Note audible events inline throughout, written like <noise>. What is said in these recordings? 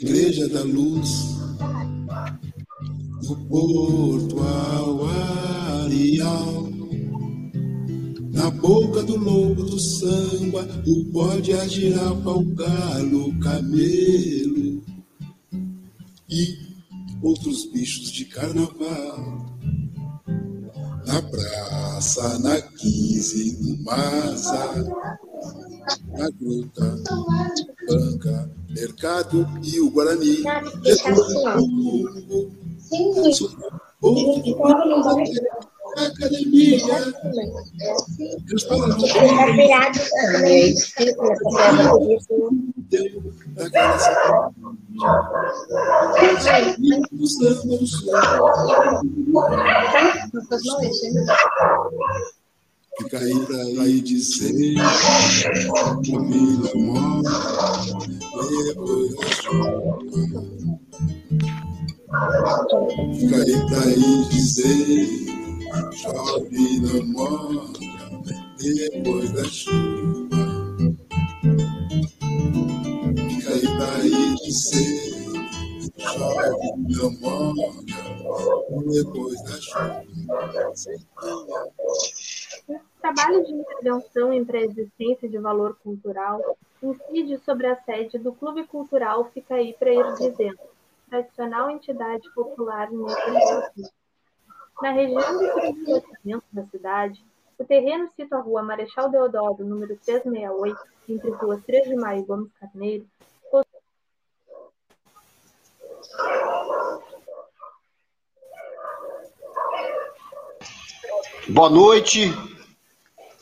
Igreja da Luz, no Porto ao na boca do lobo do samba, o bode, a girafa, o galo, o camelo e outros bichos de carnaval. Na praça, na 15, no Maza, na gruta, banca, mercado e o Guarani. Academia. Fica aí pra aí dizer Família morre Depois da chuva Fica aí pra aí dizer Chove não morre Depois da chuva. Fica aí pra aí dizer Chove não morre Depois da chuva trabalho de intervenção em pré-existência de valor cultural incide sobre a sede do Clube Cultural Ficaí para ir dizendo, tradicional entidade popular negro Na região de desenvolvimento da cidade, o terreno cita a rua Marechal Deodoro, número 368, entre ruas 3 de Maio e Gomes Carneiro, Boa noite,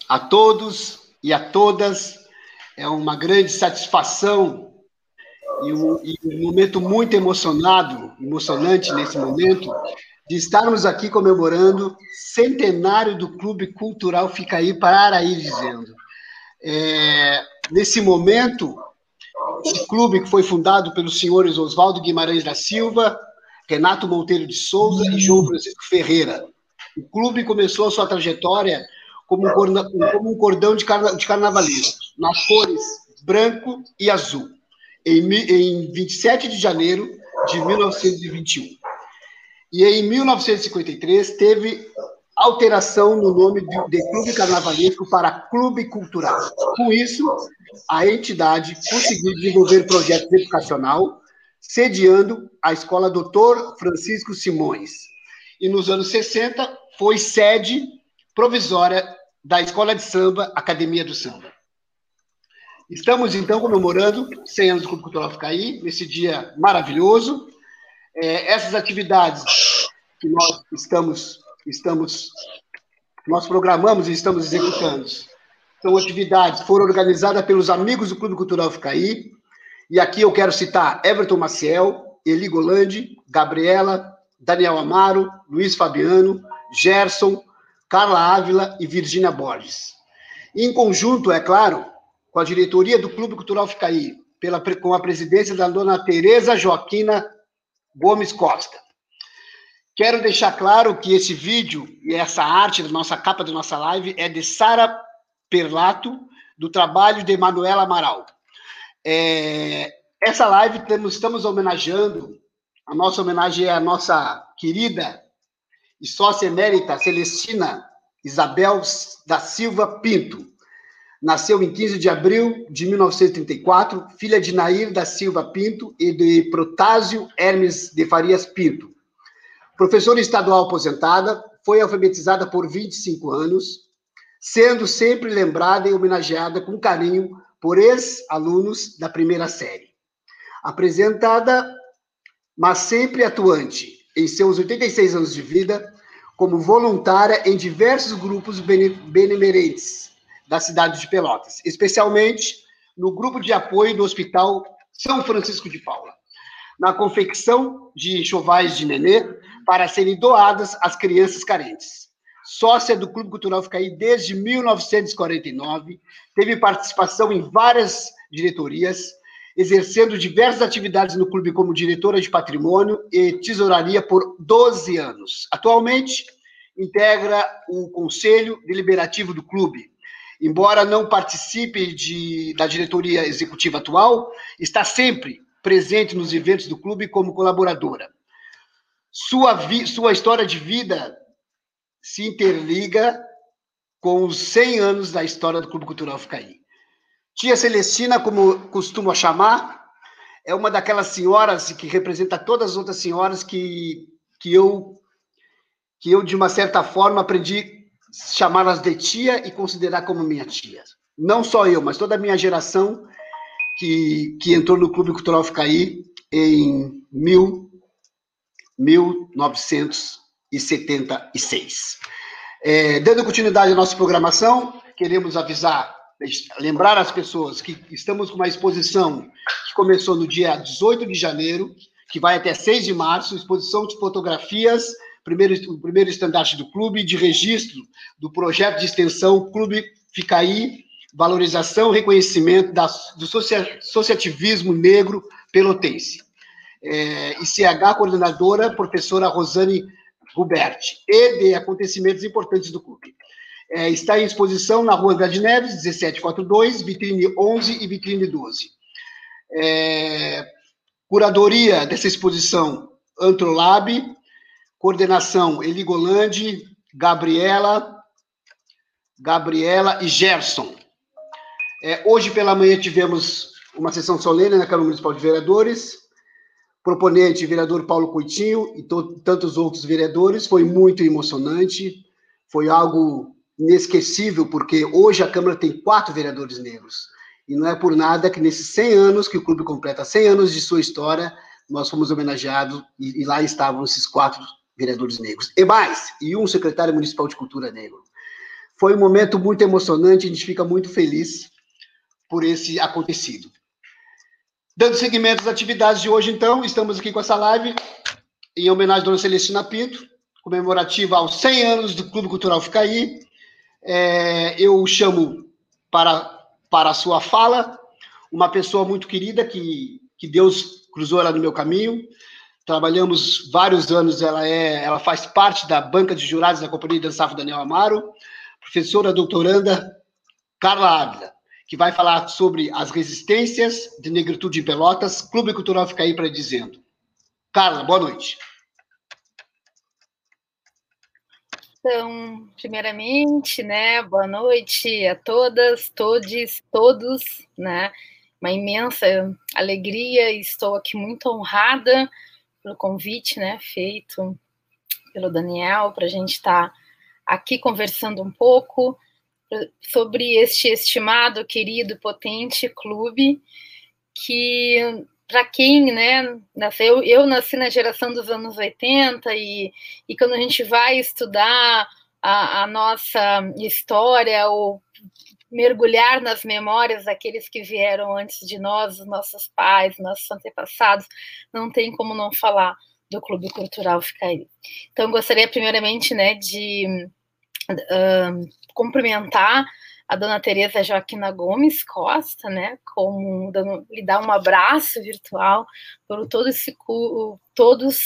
a todos e a todas. É uma grande satisfação e um, e um, momento muito emocionado, emocionante nesse momento, de estarmos aqui comemorando centenário do Clube Cultural Ficaí para Araí, dizendo. É, nesse momento, esse clube que foi fundado pelos senhores Oswaldo Guimarães da Silva, Renato Monteiro de Souza e João Francisco Ferreira. O clube começou a sua trajetória como um cordão, como um cordão de, carna, de carnavalesco, nas cores branco e azul, em, em 27 de janeiro de 1921. E em 1953 teve alteração no nome de, de Clube Carnavalesco para Clube Cultural. Com isso, a entidade conseguiu desenvolver projetos educacional, sediando a Escola Doutor Francisco Simões. E nos anos 60 foi sede provisória da Escola de Samba, Academia do Samba. Estamos, então, comemorando 100 anos do Clube Cultural Ficaí, nesse dia maravilhoso. É, essas atividades que nós estamos, estamos, nós programamos e estamos executando, são atividades foram organizadas pelos amigos do Clube Cultural Ficaí, e aqui eu quero citar Everton Maciel, Eli Golandi, Gabriela, Daniel Amaro, Luiz Fabiano, Gerson, Carla Ávila e Virgínia Borges. Em conjunto, é claro, com a diretoria do Clube Cultural Ficaí, pela, com a presidência da dona Tereza Joaquina Gomes Costa. Quero deixar claro que esse vídeo e essa arte da nossa capa da nossa live é de Sara Perlato, do trabalho de Emanuela Amaral. É, essa live temos, estamos homenageando, a nossa homenagem é a nossa querida e sócia emérita Celestina Isabel da Silva Pinto. Nasceu em 15 de abril de 1934, filha de Nair da Silva Pinto e de Protásio Hermes de Farias Pinto. Professora estadual aposentada, foi alfabetizada por 25 anos, sendo sempre lembrada e homenageada com carinho por ex-alunos da primeira série. Apresentada, mas sempre atuante, em seus 86 anos de vida, como voluntária em diversos grupos benemerentes da cidade de Pelotas, especialmente no grupo de apoio do Hospital São Francisco de Paula, na confecção de enxovais de nenê para serem doadas às crianças carentes. Sócia do Clube Cultural Ficaí desde 1949, teve participação em várias diretorias, exercendo diversas atividades no clube como diretora de patrimônio e tesouraria por 12 anos. Atualmente, integra o conselho deliberativo do clube. Embora não participe de, da diretoria executiva atual, está sempre presente nos eventos do clube como colaboradora. Sua, vi, sua história de vida se interliga com os 100 anos da história do Clube Cultural Ficaí. Tia Celestina, como costumo chamar, é uma daquelas senhoras que representa todas as outras senhoras que, que eu que eu de uma certa forma aprendi chamá-las de tia e considerar como minha tia. Não só eu, mas toda a minha geração que, que entrou no Clube Cultural Ficaí em mil, 1976. É, dando continuidade à nossa programação, queremos avisar, lembrar as pessoas que estamos com uma exposição que começou no dia 18 de janeiro, que vai até 6 de março, exposição de fotografias, primeiro, o primeiro estandarte do clube, de registro do projeto de extensão Clube Ficaí, valorização reconhecimento da, do associativismo negro pelotense. É, ICH, coordenadora, professora Rosane Ruberti, e de acontecimentos importantes do clube. É, está em exposição na Rua Andrade Neves, 1742, vitrine 11 e vitrine 12. É, curadoria dessa exposição, Antrolab, coordenação, Eligolande, Gabriela, Gabriela e Gerson. É, hoje pela manhã tivemos uma sessão solene na Câmara Municipal de Vereadores, proponente, vereador Paulo Coitinho e tantos outros vereadores. Foi muito emocionante, foi algo inesquecível, porque hoje a Câmara tem quatro vereadores negros. E não é por nada que nesses 100 anos, que o clube completa 100 anos de sua história, nós fomos homenageados e, e lá estavam esses quatro vereadores negros. E mais, e um secretário municipal de cultura negro. Foi um momento muito emocionante, a gente fica muito feliz por esse acontecido. Dando seguimento às atividades de hoje, então, estamos aqui com essa live em homenagem à Dona Celestina Pinto, comemorativa aos 100 anos do Clube Cultural Ficaí. É, eu chamo para, para a sua fala uma pessoa muito querida que, que Deus cruzou ela no meu caminho. Trabalhamos vários anos, ela é, ela faz parte da banca de jurados da Companhia de Dançafo Daniel Amaro, professora doutoranda Carla Ávila que vai falar sobre as resistências de negritude em Pelotas. Clube Cultural fica aí para dizendo. Carla, boa noite. Então, primeiramente, né, boa noite a todas, todes, todos, né? Uma imensa alegria estou aqui muito honrada pelo convite, né, feito pelo Daniel para a gente estar tá aqui conversando um pouco sobre este estimado, querido, potente clube que para quem, né, nasceu, eu nasci na geração dos anos 80 e, e quando a gente vai estudar a, a nossa história ou mergulhar nas memórias daqueles que vieram antes de nós, os nossos pais, nossos antepassados, não tem como não falar do Clube Cultural Ficaí. Então, gostaria primeiramente, né, de uh, cumprimentar a dona Tereza Joaquina Gomes Costa, né, como dando, lhe dar um abraço virtual por todo esse, todos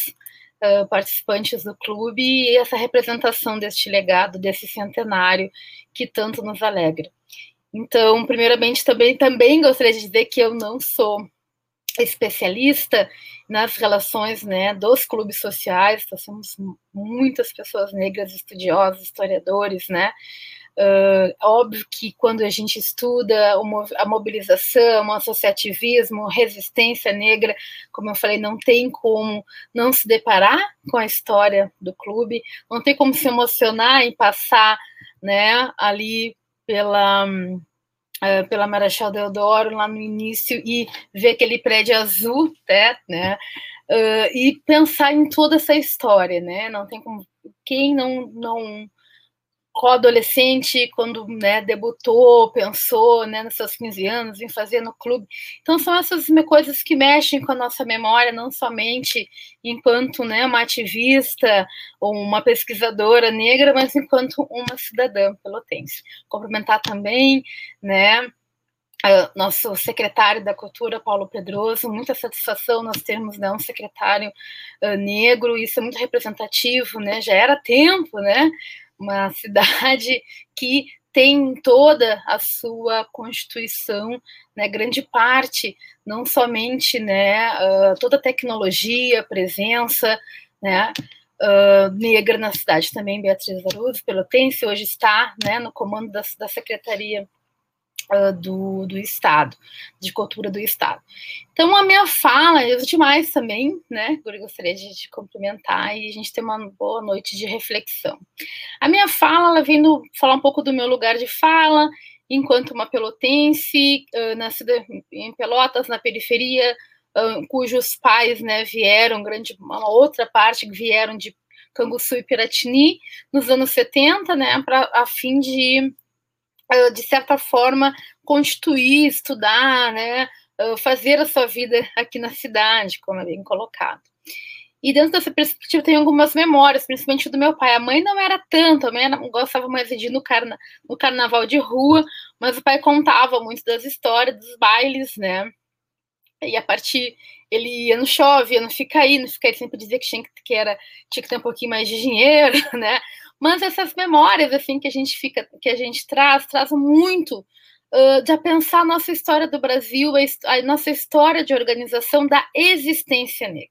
uh, participantes do clube e essa representação deste legado, desse centenário que tanto nos alegra. Então, primeiramente, também, também gostaria de dizer que eu não sou especialista nas relações né, dos clubes sociais, nós temos muitas pessoas negras, estudiosos, historiadores, né, Uh, óbvio que quando a gente estuda a mobilização, o associativismo, resistência negra, como eu falei, não tem como não se deparar com a história do clube, não tem como se emocionar e passar né, ali pela, uh, pela Marechal Deodoro lá no início e ver aquele prédio azul, né, né uh, e pensar em toda essa história, né? Não tem como quem não não adolescente quando né, debutou, pensou né, nos seus 15 anos em fazer no clube. Então, são essas coisas que mexem com a nossa memória, não somente enquanto né, uma ativista ou uma pesquisadora negra, mas enquanto uma cidadã pelotense. Cumprimentar também né, nosso secretário da Cultura, Paulo Pedroso, muita satisfação nós termos né, um secretário uh, negro, isso é muito representativo, né? Já era tempo, né? Uma cidade que tem toda a sua constituição, né, grande parte, não somente né, uh, toda a tecnologia, presença, né, uh, negra na cidade também, Beatriz Aruz, pelotense, hoje está né, no comando da, da Secretaria uh, do, do Estado, de Cultura do Estado. Então, a minha fala, eu demais também, né? Gostaria de, de cumprimentar e a gente ter uma boa noite de reflexão. A minha fala, ela no, falar um pouco do meu lugar de fala, enquanto uma pelotense, uh, nascida em Pelotas, na periferia, uh, cujos pais né, vieram, grande, uma outra parte vieram de Canguçu e Piratini, nos anos 70, né, pra, a fim de de certa forma, constituir, estudar, né, fazer a sua vida aqui na cidade, como é bem colocado. E dentro dessa perspectiva tem algumas memórias, principalmente do meu pai. A mãe não era tanto, a mãe não gostava mais de ir no, carna, no carnaval de rua, mas o pai contava muito das histórias, dos bailes, né? E a partir ele ia no chove, ia no fica aí, no fica aí, sempre dizia que tinha que, era, tinha que ter um pouquinho mais de dinheiro, <laughs> né? Mas essas memórias assim que a gente fica, que a gente traz, traz muito uh, de pensar a nossa história do Brasil, a, a nossa história de organização da existência negra.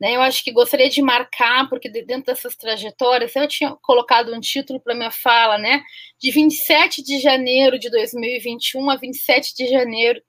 Né, eu acho que gostaria de marcar, porque dentro dessas trajetórias, eu tinha colocado um título para minha fala, né? De 27 de janeiro de 2021 a 27 de janeiro,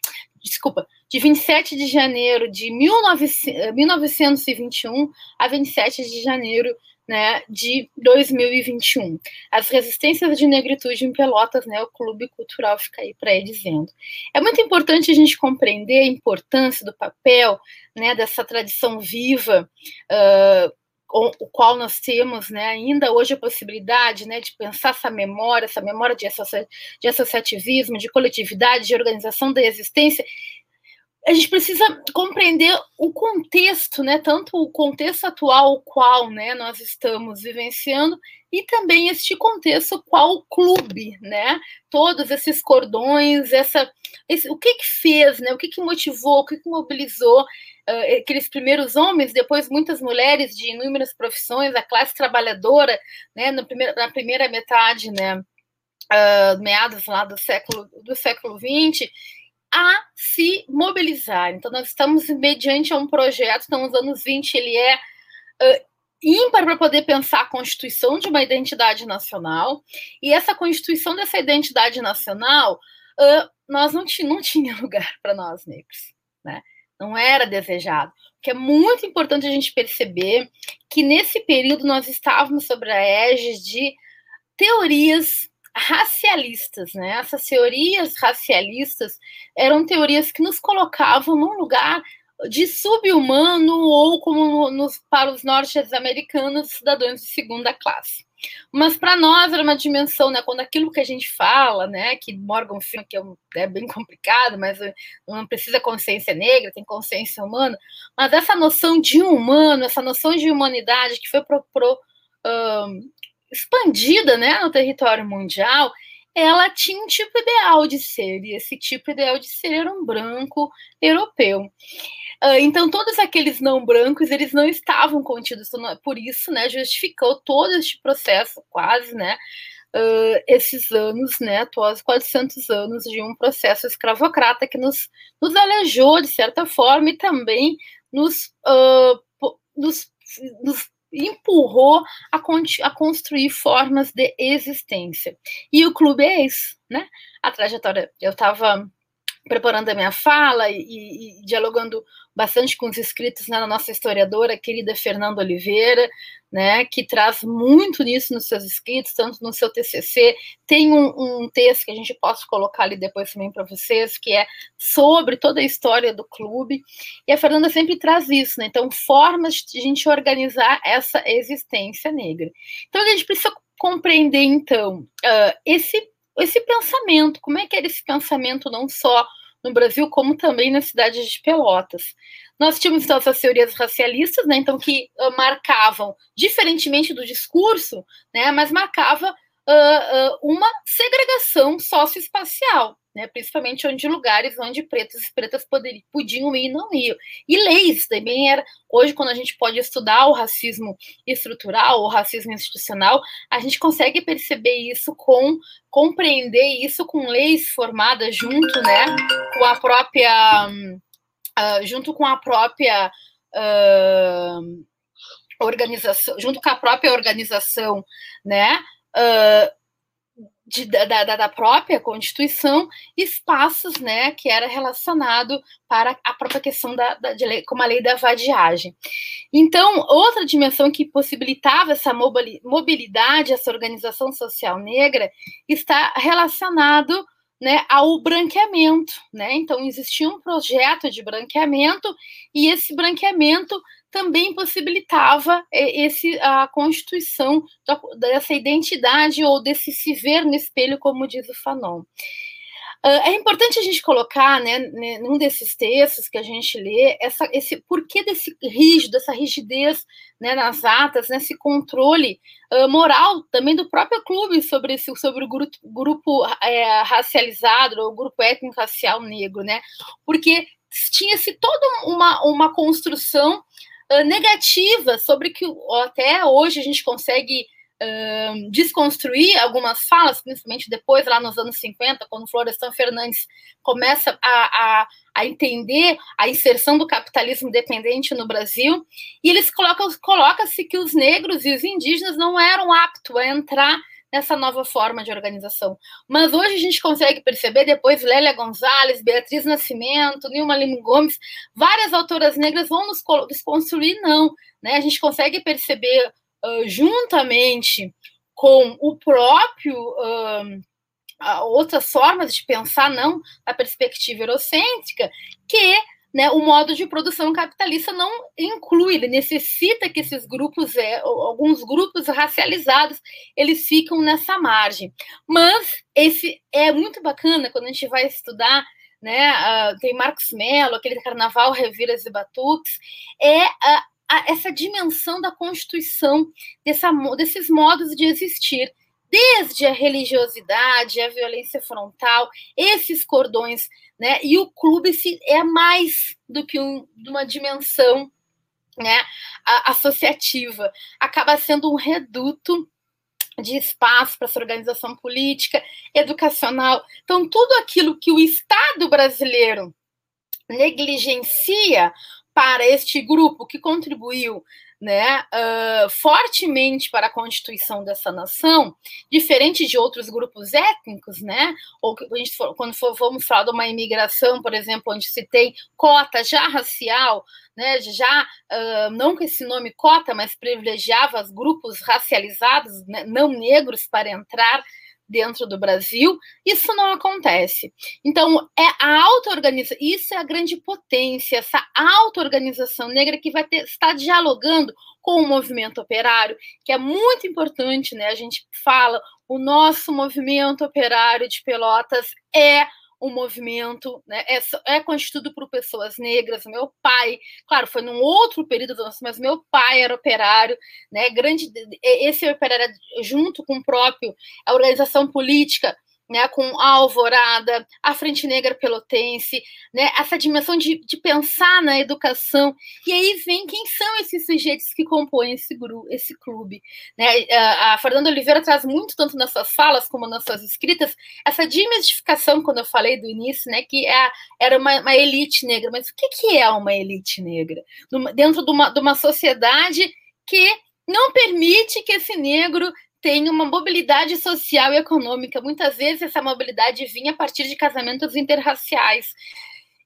desculpa, de 27 de janeiro de 1921 a 27 de janeiro né, de 2021. As resistências de negritude em Pelotas, né, o Clube Cultural fica aí para dizendo. É muito importante a gente compreender a importância do papel né, dessa tradição viva, uh, o qual nós temos né, ainda hoje a possibilidade né, de pensar essa memória, essa memória de, de associativismo, de coletividade, de organização da existência, a gente precisa compreender o contexto, né? Tanto o contexto atual, o qual né, nós estamos vivenciando, e também este contexto qual clube, né? Todos esses cordões, essa, esse, o que que fez, né? O que que motivou, o que que mobilizou uh, aqueles primeiros homens, depois muitas mulheres de inúmeras profissões, a classe trabalhadora, né? No primeiro, na primeira metade, né? Uh, meados lá do século do século 20 a se mobilizar. Então, nós estamos mediante um projeto, então, nos anos 20, ele é uh, ímpar para poder pensar a constituição de uma identidade nacional, e essa constituição dessa identidade nacional, uh, nós não, não tinha <laughs> lugar para nós negros, né? Não era desejado. Que é muito importante a gente perceber que nesse período nós estávamos sobre a égide de teorias racialistas, né? Essas teorias racialistas eram teorias que nos colocavam num lugar de subhumano ou como nos, para os norte-americanos cidadãos de segunda classe. Mas para nós era uma dimensão, né? Quando aquilo que a gente fala, né? Que Morgan Freeman, que é, um, é bem complicado, mas não precisa consciência negra, tem consciência humana. Mas essa noção de humano, essa noção de humanidade que foi pro, pro expandida né, no território mundial, ela tinha um tipo ideal de ser, e esse tipo ideal de ser era um branco europeu. Uh, então, todos aqueles não brancos, eles não estavam contidos, então, por isso, né, justificou todo este processo, quase, né, uh, esses anos, né, quase 400 anos de um processo escravocrata que nos, nos alejou, de certa forma, e também nos, uh, nos, nos empurrou a, a, construir formas de existência. E o clube é isso, né? A trajetória. Eu estava preparando a minha fala e, e, dialogando bastante com os inscritos né, na nossa historiadora querida Fernanda Oliveira, né, que traz muito nisso nos seus escritos, tanto no seu TCC. Tem um, um texto que a gente pode colocar ali depois também para vocês, que é sobre toda a história do clube. E a Fernanda sempre traz isso, né? Então, formas de a gente organizar essa existência negra. Então, a gente precisa compreender, então, uh, esse, esse pensamento, como é que era esse pensamento não só no Brasil, como também na cidade de Pelotas. Nós tínhamos então essas teorias racialistas, né, então que uh, marcavam, diferentemente do discurso, né, mas marcava uh, uma segregação socioespacial né, principalmente onde lugares onde pretos e pretas poderiam, podiam ir e não iam. E leis também era. Hoje, quando a gente pode estudar o racismo estrutural, o racismo institucional, a gente consegue perceber isso com compreender isso com leis formadas junto, né, com a própria, uh, junto com a própria organização, junto com a própria organização, né, uh, de, da, da, própria Constituição espaços né, que era relacionado para a própria questão da, da de, como a lei da vadiagem. Então, outra dimensão que possibilitava essa mobilidade, essa organização social negra, está relacionado né, ao branqueamento. Né? Então, existia um projeto de branqueamento, e esse branqueamento também possibilitava é, esse, a constituição dessa identidade ou desse se ver no espelho, como diz o Fanon. Uh, é importante a gente colocar, né, num desses textos que a gente lê, essa, esse porquê desse rígido, essa rigidez né, nas atas, nesse controle uh, moral também do próprio clube sobre, esse, sobre o grupo, grupo é, racializado, ou grupo étnico-racial negro, né? Porque tinha-se toda uma, uma construção negativa sobre que até hoje a gente consegue uh, desconstruir algumas falas, principalmente depois, lá nos anos 50, quando Florestan Fernandes começa a, a, a, entender a inserção do capitalismo dependente no Brasil, e eles colocam coloca-se que os negros e os indígenas não eram aptos a entrar nessa nova forma de organização. Mas hoje a gente consegue perceber, depois Lélia Gonzalez, Beatriz Nascimento, Nilma Lima Gomes, várias autoras negras vão nos desconstruir, não. Né? A gente consegue perceber, uh, juntamente com o próprio. Uh, outras formas de pensar, não a perspectiva eurocêntrica, que né, o modo de produção capitalista não inclui, ele necessita que esses grupos, é, alguns grupos racializados, eles ficam nessa margem. Mas esse é muito bacana quando a gente vai estudar, né, uh, tem Marcos Mello, aquele Carnaval Reviras e Batuques, é uh, essa dimensão da constituição dessa, desses modos de existir desde a religiosidade, a violência frontal, esses cordões, né? E o clube se, é mais do que um, uma dimensão né, associativa, acaba sendo um reduto de espaço para essa organização política, educacional. Então, tudo aquilo que o Estado brasileiro negligencia para este grupo que contribuiu né, uh, fortemente para a constituição dessa nação, diferente de outros grupos étnicos, né, ou for, quando for, vamos falar de uma imigração, por exemplo, onde se tem cota já racial, né, já uh, não com esse nome cota, mas privilegiava os grupos racializados, né, não negros, para entrar dentro do Brasil, isso não acontece. Então, é a auto-organização, isso é a grande potência, essa auto-organização negra que vai ter, estar dialogando com o movimento operário, que é muito importante, né? A gente fala, o nosso movimento operário de Pelotas é um movimento, né, é, é constituído por pessoas negras. Meu pai, claro, foi num outro período do nosso, mas meu pai era operário, né, grande, esse operário junto com o próprio a organização política né, com a Alvorada, a Frente Negra Pelotense, né, essa dimensão de, de pensar na educação. E aí vem quem são esses sujeitos que compõem esse, grupo, esse clube. Né? A, Fernanda Oliveira traz muito, tanto nas suas falas como nas suas escritas, essa desmistificação, quando eu falei do início, né, que é, era uma, uma, elite negra. Mas o que, que é uma elite negra? Dentro de uma, de uma sociedade que não permite que esse negro tem uma mobilidade social e econômica. Muitas vezes essa mobilidade vinha a partir de casamentos interraciais.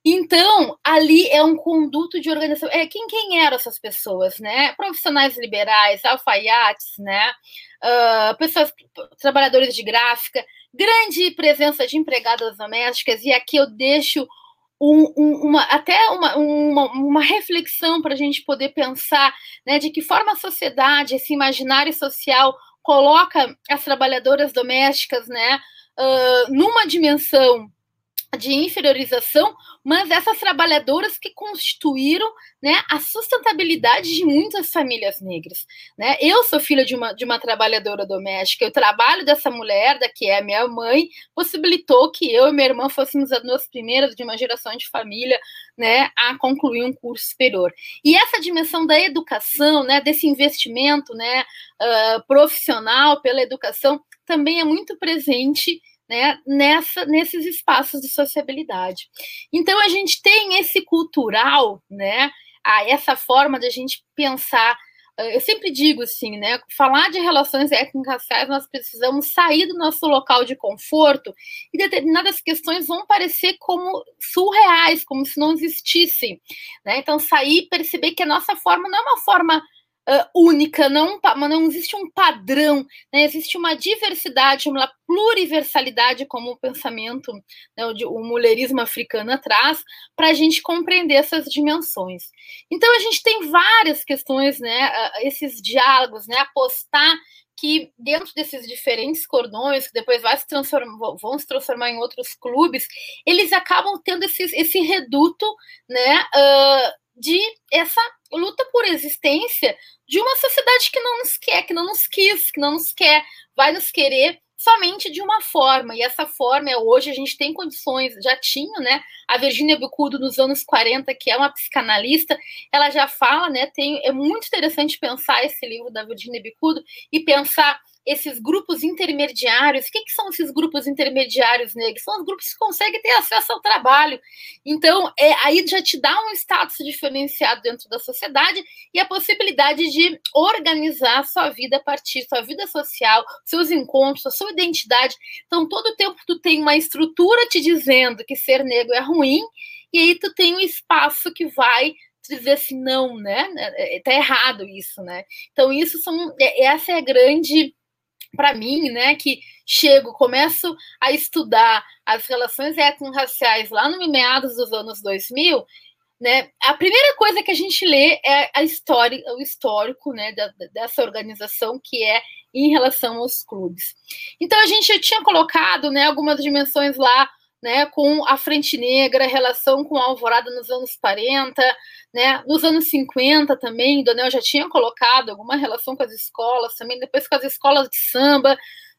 Então, ali é um conduto de organização. É, quem, quem eram essas pessoas, né? Profissionais liberais, alfaiates, né? Uh, pessoas, trabalhadores de gráfica, grande presença de empregadas domésticas, e aqui eu deixo um, um, uma, até uma, uma, uma reflexão para a gente poder pensar né, de que forma a sociedade, esse imaginário social coloca as trabalhadoras domésticas né, uh, numa dimensão de inferiorização, mas essas trabalhadoras que constituíram né, a sustentabilidade de muitas famílias negras. Né? Eu sou filha de uma, de uma trabalhadora doméstica, o trabalho dessa mulher, da que é minha mãe, possibilitou que eu e minha irmã fôssemos as duas primeiras de uma geração de família né, a concluir um curso superior. E essa dimensão da educação, né, desse investimento né, uh, profissional pela educação, também é muito presente né, nessa, nesses espaços de sociabilidade. Então a gente tem esse cultural, né, a essa forma de a gente pensar. Eu sempre digo assim, né? Falar de relações étnico-raciais, nós precisamos sair do nosso local de conforto e determinadas questões vão parecer como surreais, como se não existissem. Né? Então, sair perceber que a nossa forma não é uma forma uh, única, não, não existe um padrão, né? existe uma diversidade, uma pluriversalidade, como o pensamento, né, o, o mulherismo africano traz, para a gente compreender essas dimensões. Então, a gente tem várias questões, né, uh, esses diálogos, né, apostar que dentro desses diferentes cordões, que depois vai se vão se transformar em outros clubes, eles acabam tendo esse, esse reduto né, uh, de essa luta por existência de uma sociedade que não nos quer, que não nos quis, que não nos quer, vai nos querer somente de uma forma, e essa forma é hoje a gente tem condições, já tinha, né? A Virginia Bicudo nos anos 40, que é uma psicanalista, ela já fala, né? Tem, é muito interessante pensar esse livro da Virginia Bicudo e pensar esses grupos intermediários. O que, que, são esses grupos intermediários negros? São os grupos que conseguem ter acesso ao trabalho. Então, é, aí já te dá um status diferenciado dentro da sociedade e a possibilidade de organizar sua vida a partir sua vida social, seus encontros, a sua identidade. Então, todo o tempo tu tem uma estrutura te dizendo que ser negro é ruim, e aí tu tem um espaço que vai dizer assim, não, né? É, é, tá errado isso, né? Então, isso são. É, essa é a grande para mim, né, que chego, começo a estudar as relações étnico-raciais lá no meados dos anos 2000, né, a primeira coisa que a gente lê é a história, o histórico, né, da, dessa organização que é em relação aos clubes. Então a gente já tinha colocado, né, algumas dimensões lá né, com a Frente Negra, relação com a Alvorada nos anos 40, né, nos anos 50 também, Donel já tinha colocado alguma relação com as escolas também, depois com as escolas de samba,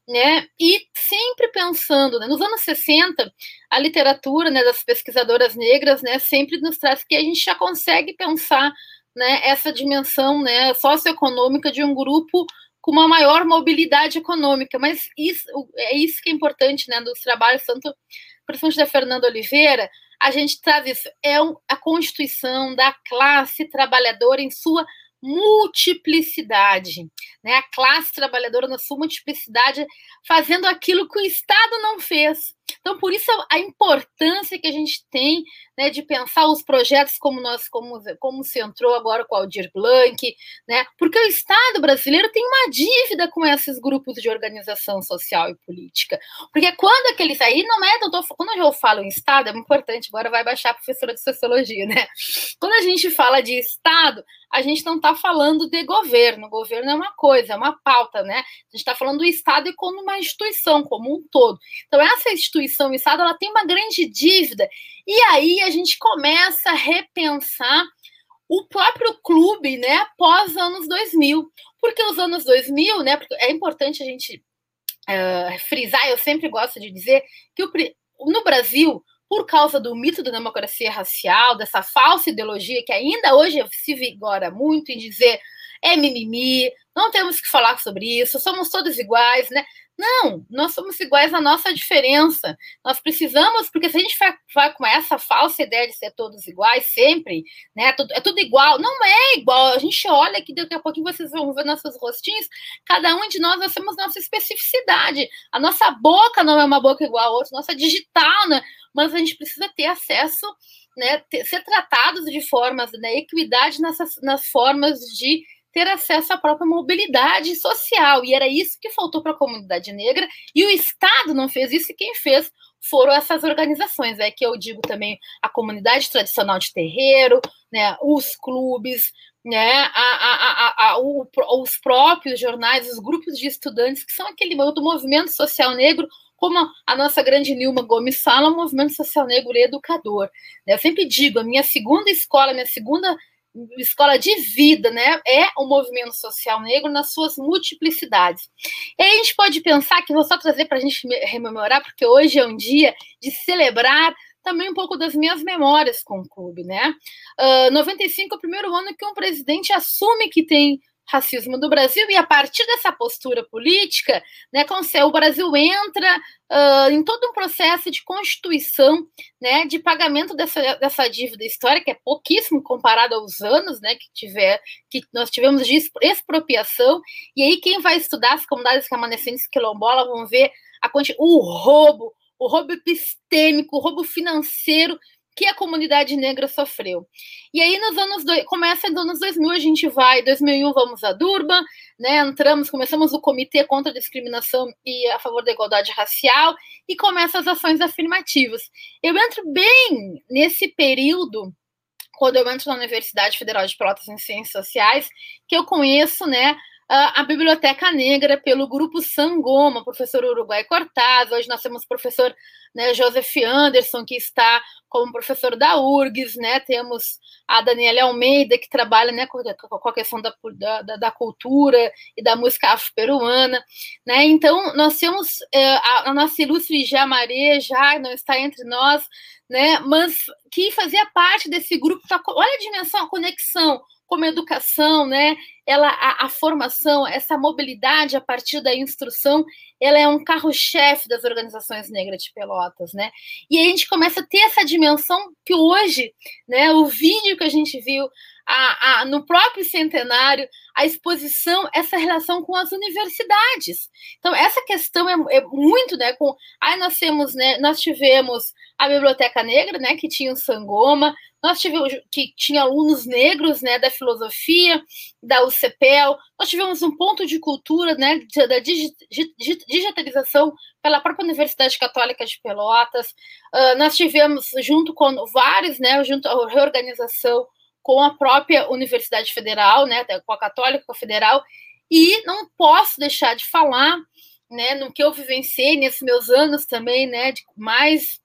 né, e sempre pensando, né, nos anos 60, a literatura, né, das pesquisadoras negras, né, sempre nos traz que a gente já consegue pensar, né, essa dimensão, né, socioeconômica de um grupo com uma maior mobilidade econômica, mas isso, é isso que é importante, né, dos trabalhos tanto principalmente da Fernanda Oliveira, a gente traz isso. É a constituição da classe trabalhadora em sua multiplicidade, né? A classe trabalhadora na sua multiplicidade, fazendo aquilo que o Estado não fez. Então, por isso a importância que a gente tem né, de pensar os projetos como nós, como, como se entrou agora com o Aldir Blanc, né? Porque o Estado brasileiro tem uma dívida com esses grupos de organização social e política. Porque quando aqueles aí não é, tô, quando eu falo em Estado, é importante, agora vai baixar a professora de sociologia, né? Quando a gente fala de Estado, a gente não está falando de governo. O governo é uma coisa, é uma pauta, né? A gente está falando do Estado e como uma instituição, como um todo. Então, essa instituição, o Estado, ela tem uma grande dívida. E aí a gente começa a repensar o próprio clube, né, após anos 2000. Porque os anos 2000, né, é importante a gente uh, frisar, eu sempre gosto de dizer que o, no Brasil, por causa do mito da democracia racial, dessa falsa ideologia que ainda hoje se vigora muito em dizer é mimimi, não temos que falar sobre isso, somos todos iguais, né? Não, nós somos iguais na nossa diferença. Nós precisamos, porque se a gente vai com essa falsa ideia de ser todos iguais sempre, né? É tudo, é tudo igual. Não é igual. A gente olha aqui, daqui a pouquinho vocês vão ver nossos rostinhos. Cada um de nós, nós temos nossa especificidade. A nossa boca não é uma boca igual a outra, nossa digital, né? Mas a gente precisa ter acesso, né? Ter, ser tratados de formas, né? Equidade nessas, nas formas de ter acesso à própria mobilidade social. E era isso que faltou para a comunidade negra, e o Estado não fez isso, e quem fez foram essas organizações, é que eu digo também a comunidade tradicional de terreiro, né, os clubes, né, a, a, a, o, os próprios jornais, os grupos de estudantes, que são aquele do movimento social negro, como a nossa grande Nilma Gomes fala, o movimento social negro educador. Né? Eu sempre digo, a minha segunda escola, minha segunda escola de vida, né, é o movimento social negro nas suas multiplicidades. E a gente pode pensar que vou só trazer para a gente rememorar, porque hoje é um dia de celebrar também um pouco das minhas memórias com o clube, né? Uh, 95 é o primeiro ano que um presidente assume que tem racismo do Brasil e a partir dessa postura política, né, o Brasil entra uh, em todo um processo de constituição, né, de pagamento dessa, dessa dívida histórica, que é pouquíssimo comparado aos anos, né, que tiver que nós tivemos de expropriação. E aí quem vai estudar as comunidades remanescentes quilombolas vão ver a o roubo, o roubo epistêmico, o roubo financeiro que a comunidade negra sofreu. E aí nos anos do... começa nos anos 2000 a gente vai, 2001 vamos a Durban, né? Entramos, começamos o comitê contra a discriminação e a favor da igualdade racial e começam as ações afirmativas. Eu entro bem nesse período quando eu entro na Universidade Federal de Pelotas em Ciências Sociais, que eu conheço, né, a Biblioteca Negra pelo grupo Sangoma, professor Uruguai Cortaz. Hoje nós temos o professor né, Joseph Anderson, que está como professor da URGS, né? Temos a Daniela Almeida, que trabalha né, com, a questão da, da, da cultura e da música afro-peruana. Né? Então, nós temos é, a, a, nossa ilustre Jamaré, já não está entre nós, né? mas que fazia parte desse grupo. Tá, olha a dimensão, a conexão como educação, né? Ela, a, a, formação, essa mobilidade a partir da instrução, ela é um carro-chefe das organizações negras de Pelotas, né? E a gente começa a ter essa dimensão que hoje, né? O vídeo que a gente viu a, a, no próprio centenário, a exposição, essa relação com as universidades. Então, essa questão é, é muito, né? Com, aí nós temos, né? Nós tivemos a Biblioteca Negra, né? Que tinha o Sangoma, nós tivemos que tinha alunos negros, né, da filosofia, da UCPEL, nós tivemos um ponto de cultura, né, da digitalização pela própria Universidade Católica de Pelotas, uh, nós tivemos junto com vários, né, junto à reorganização com a própria Universidade Federal, né, com a Católica Federal, e não posso deixar de falar, né, no que eu vivenciei nesses meus anos também, né, de mais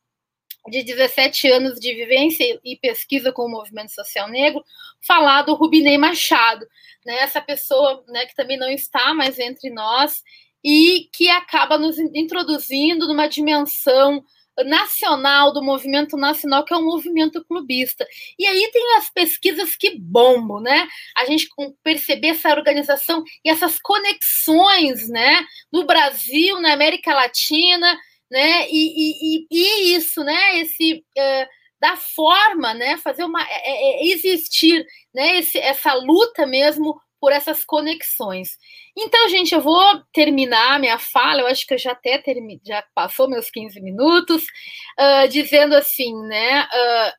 de 17 anos de vivência e pesquisa com o movimento social negro, falar do Rubinei Machado, né, essa pessoa né, que também não está mais entre nós e que acaba nos introduzindo numa dimensão nacional do movimento nacional, que é um movimento clubista. E aí tem as pesquisas que bombam, né? A gente perceber essa organização e essas conexões, né? No Brasil, na América Latina, né? E, e, e isso, né? Esse uh, da forma, né? Fazer uma é, é, é, existir, né? Esse, essa luta mesmo por essas conexões. Então, gente, eu vou terminar minha fala, eu acho que eu já até termi, já passou meus 15 minutos, uh, dizendo assim, né? Uh,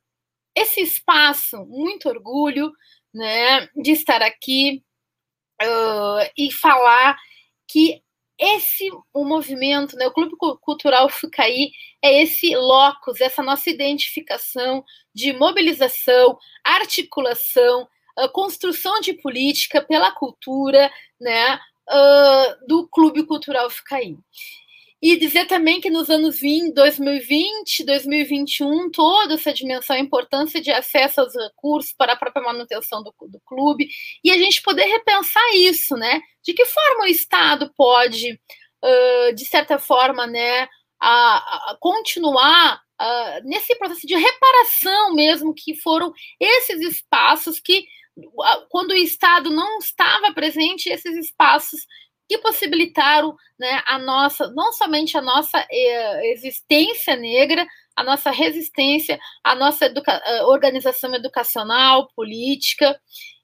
esse espaço, muito orgulho, né, de estar aqui uh, e falar que esse o movimento, né, o Clube Cultural Fucaí é esse locus, essa nossa identificação de mobilização, articulação, construção de política pela cultura, né, uh, do Clube Cultural Fucaí. E dizer também que nos anos 20, 2020, 2021, toda essa dimensão, a importância de acesso aos recursos para a própria manutenção do, do clube, e a gente poder repensar isso, né? De que forma o Estado pode, uh, de certa forma, né, a, a continuar uh, nesse processo de reparação mesmo, que foram esses espaços que, quando o Estado não estava presente, esses espaços que possibilitaram né, a nossa, não somente a nossa eh, existência negra, a nossa resistência, a nossa educa organização educacional, política.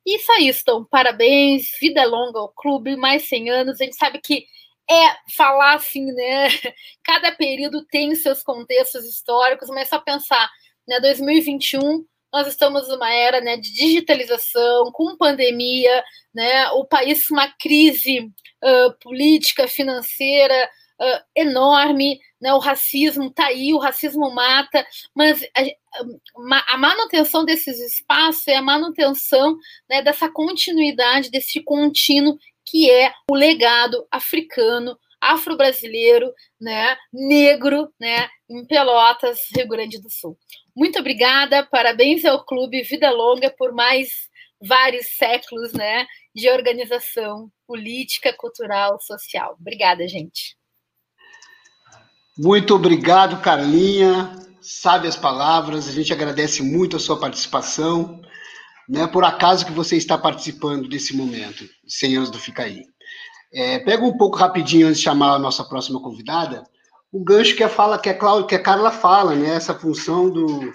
Isso aí, estão. Parabéns, vida longa ao clube, mais 100 anos. A gente sabe que é falar assim, né? <laughs> Cada período tem seus contextos históricos, mas só pensar, né? 2021 nós estamos numa era né, de digitalização, com pandemia, né, o país uma crise uh, política, financeira uh, enorme, né, o racismo está aí, o racismo mata, mas a, a, manutenção desses espaços é a manutenção né, dessa continuidade, desse contínuo que é o legado africano, afro-brasileiro, né, negro, né, em Pelotas, Rio Grande do Sul. Muito obrigada, parabéns ao Clube Vida Longa por mais vários séculos, né, de organização política, cultural, social. Obrigada, gente. Muito obrigado, Carlinha. Sabe as palavras. A gente agradece muito a sua participação. Né, por acaso que você está participando desse momento, Senhores do Ficaí. É, pega um pouco rapidinho antes de chamar a nossa próxima convidada, o gancho que a fala que a, Cláudia, que a Carla fala, né? Essa função do,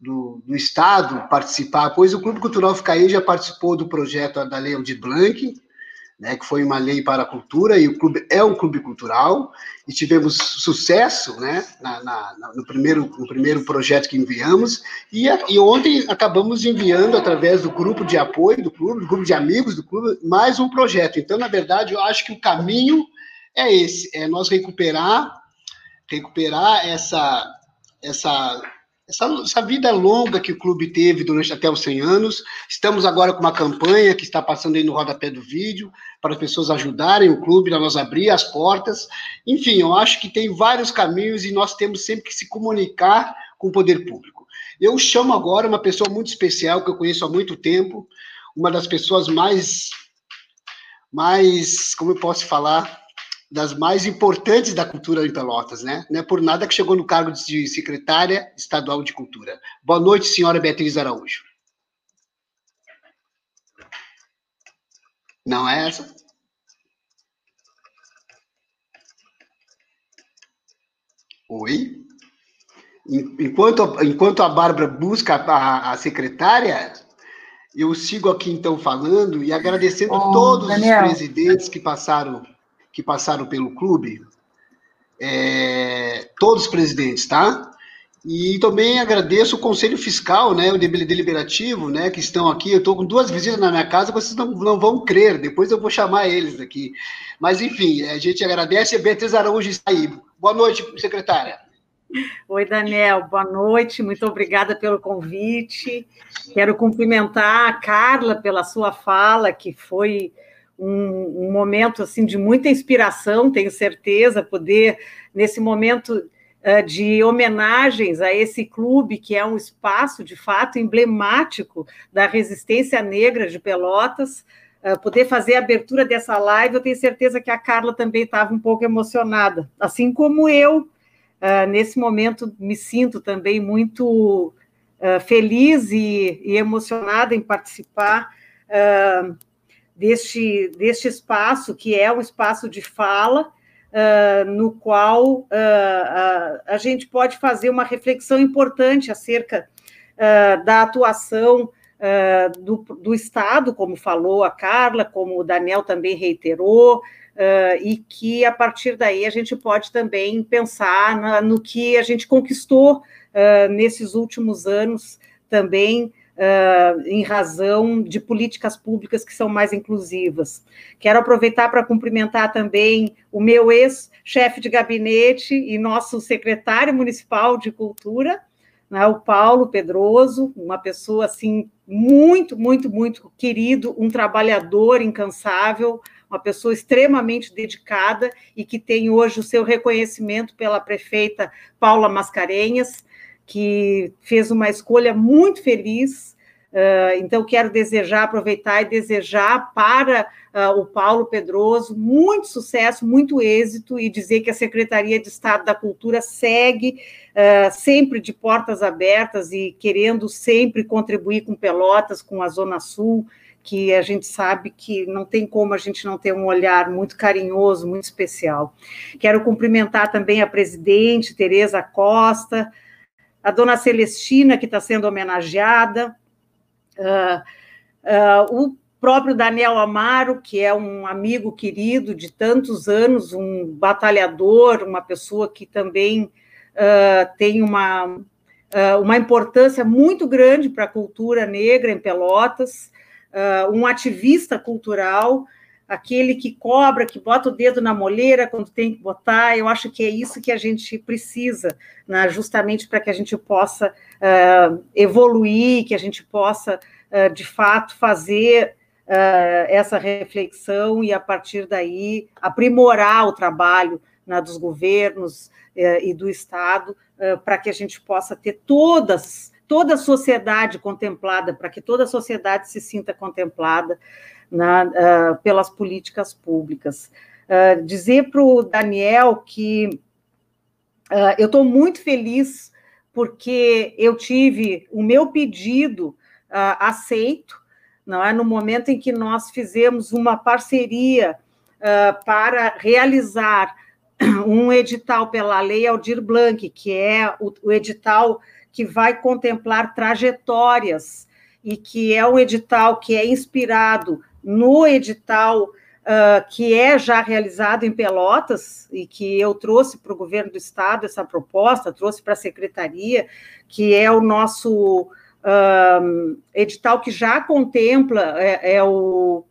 do, do, Estado participar, pois o Clube Cultural Ficaí já participou do projeto da Lei de Blanc, né, que foi uma lei para a cultura, e o clube é um clube cultural, e tivemos sucesso né, na, na, no, primeiro, no primeiro projeto que enviamos, e, e ontem acabamos enviando, através do grupo de apoio do clube, do grupo de amigos do clube, mais um projeto. Então, na verdade, eu acho que o caminho é esse, é nós recuperar, recuperar essa, essa essa, essa, vida longa que o clube teve durante até os 100 anos. Estamos agora com uma campanha que está passando aí no rodapé do vídeo, para as pessoas ajudarem o clube, para nós abrir as portas. Enfim, eu acho que tem vários caminhos e nós temos sempre que se comunicar com o poder público. Eu chamo agora uma pessoa muito especial, que eu conheço há muito tempo, uma das pessoas mais, mais como eu posso falar, das mais importantes da cultura em Pelotas, né? Não é por nada que chegou no cargo de secretária estadual de cultura. Boa noite, senhora Beatriz Araújo. Não é essa? Oi? Enquanto, enquanto a Bárbara busca a, a secretária, eu sigo aqui então falando e agradecendo oh, todos Daniel. os presidentes que passaram que passaram pelo clube, é, todos os presidentes, tá? E também agradeço o Conselho Fiscal, né, o Deliberativo, né, que estão aqui. Eu estou com duas visitas na minha casa, vocês não, não vão crer, depois eu vou chamar eles aqui. Mas, enfim, a gente agradece. A Beatriz Araújo está aí. Boa noite, secretária. Oi, Daniel, boa noite, muito obrigada pelo convite. Quero cumprimentar a Carla pela sua fala, que foi um, um, momento assim de muita inspiração, tenho certeza, poder nesse momento uh, de homenagens a esse clube que é um espaço de fato emblemático da resistência negra de Pelotas. Uh, poder fazer a abertura dessa live, eu tenho certeza que a Carla também estava um pouco emocionada, assim como eu, uh, nesse momento, me sinto também muito feliz e, emocionada em participar deste, deste espaço, que é um espaço de fala, uh, no qual uh, uh, a gente pode fazer uma reflexão importante acerca da atuação do, do Estado, como falou a Carla, como o Daniel também reiterou, e que a partir daí a gente pode também pensar na, no que a gente conquistou nesses últimos anos também uh, em razão de políticas públicas que são mais inclusivas. Quero aproveitar para cumprimentar também o meu ex-chefe de gabinete e nosso secretário municipal de cultura, né, o Paulo Pedroso, uma pessoa assim muito, muito, muito querido, um trabalhador incansável, uma pessoa extremamente dedicada e que tem hoje o seu reconhecimento pela prefeita Paula Mascarenhas, que fez uma escolha muito feliz. Uh, então, quero desejar, aproveitar e desejar para uh, o Paulo Pedroso muito sucesso, muito êxito e dizer que a Secretaria de Estado da Cultura segue uh, sempre de portas abertas e querendo sempre contribuir com Pelotas, com a Zona Sul, que a gente sabe que não tem como a gente não ter um olhar muito carinhoso, muito especial. Quero cumprimentar também a presidente, Tereza Costa, a dona Celestina, que está sendo homenageada, uh, uh, o próprio Daniel Amaro, que é um amigo querido de tantos anos, um batalhador, uma pessoa que também uh, tem uma, uma importância muito grande para a cultura negra em Pelotas, um ativista cultural, aquele que cobra, que bota o dedo na moleira quando tem que botar. Eu acho que é isso que a gente precisa, né, justamente para que a gente possa uh, evoluir, que a gente possa, uh, de fato, fazer essa reflexão e, a partir daí, aprimorar o trabalho né, dos governos e do Estado para que a gente possa ter todas toda a sociedade contemplada, para que toda a sociedade se sinta contemplada na, uh, pelas políticas públicas. Uh, dizer para o Daniel que uh, eu estou muito feliz porque eu tive o meu pedido aceito, não é? No momento em que nós fizemos uma parceria para realizar um edital pela Lei Aldir Blanc, que é o, o edital que vai contemplar trajetórias e que é um edital que é inspirado no edital uh, que é já realizado em Pelotas e que eu trouxe para o governo do estado essa proposta, trouxe para a secretaria, que é o nosso uh, edital que já contempla é, é o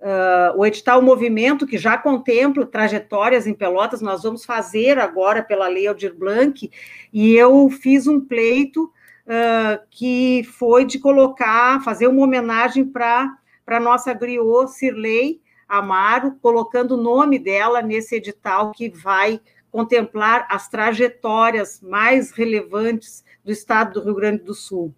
Uh, o edital Movimento, que já contempla trajetórias em Pelotas, nós vamos fazer agora pela Lei Aldir Blanc, e eu fiz um pleito uh, que foi de colocar, fazer uma homenagem para a nossa griot Cirlei Amaro, colocando o nome dela nesse edital que vai contemplar as trajetórias mais relevantes do estado do Rio Grande do Sul.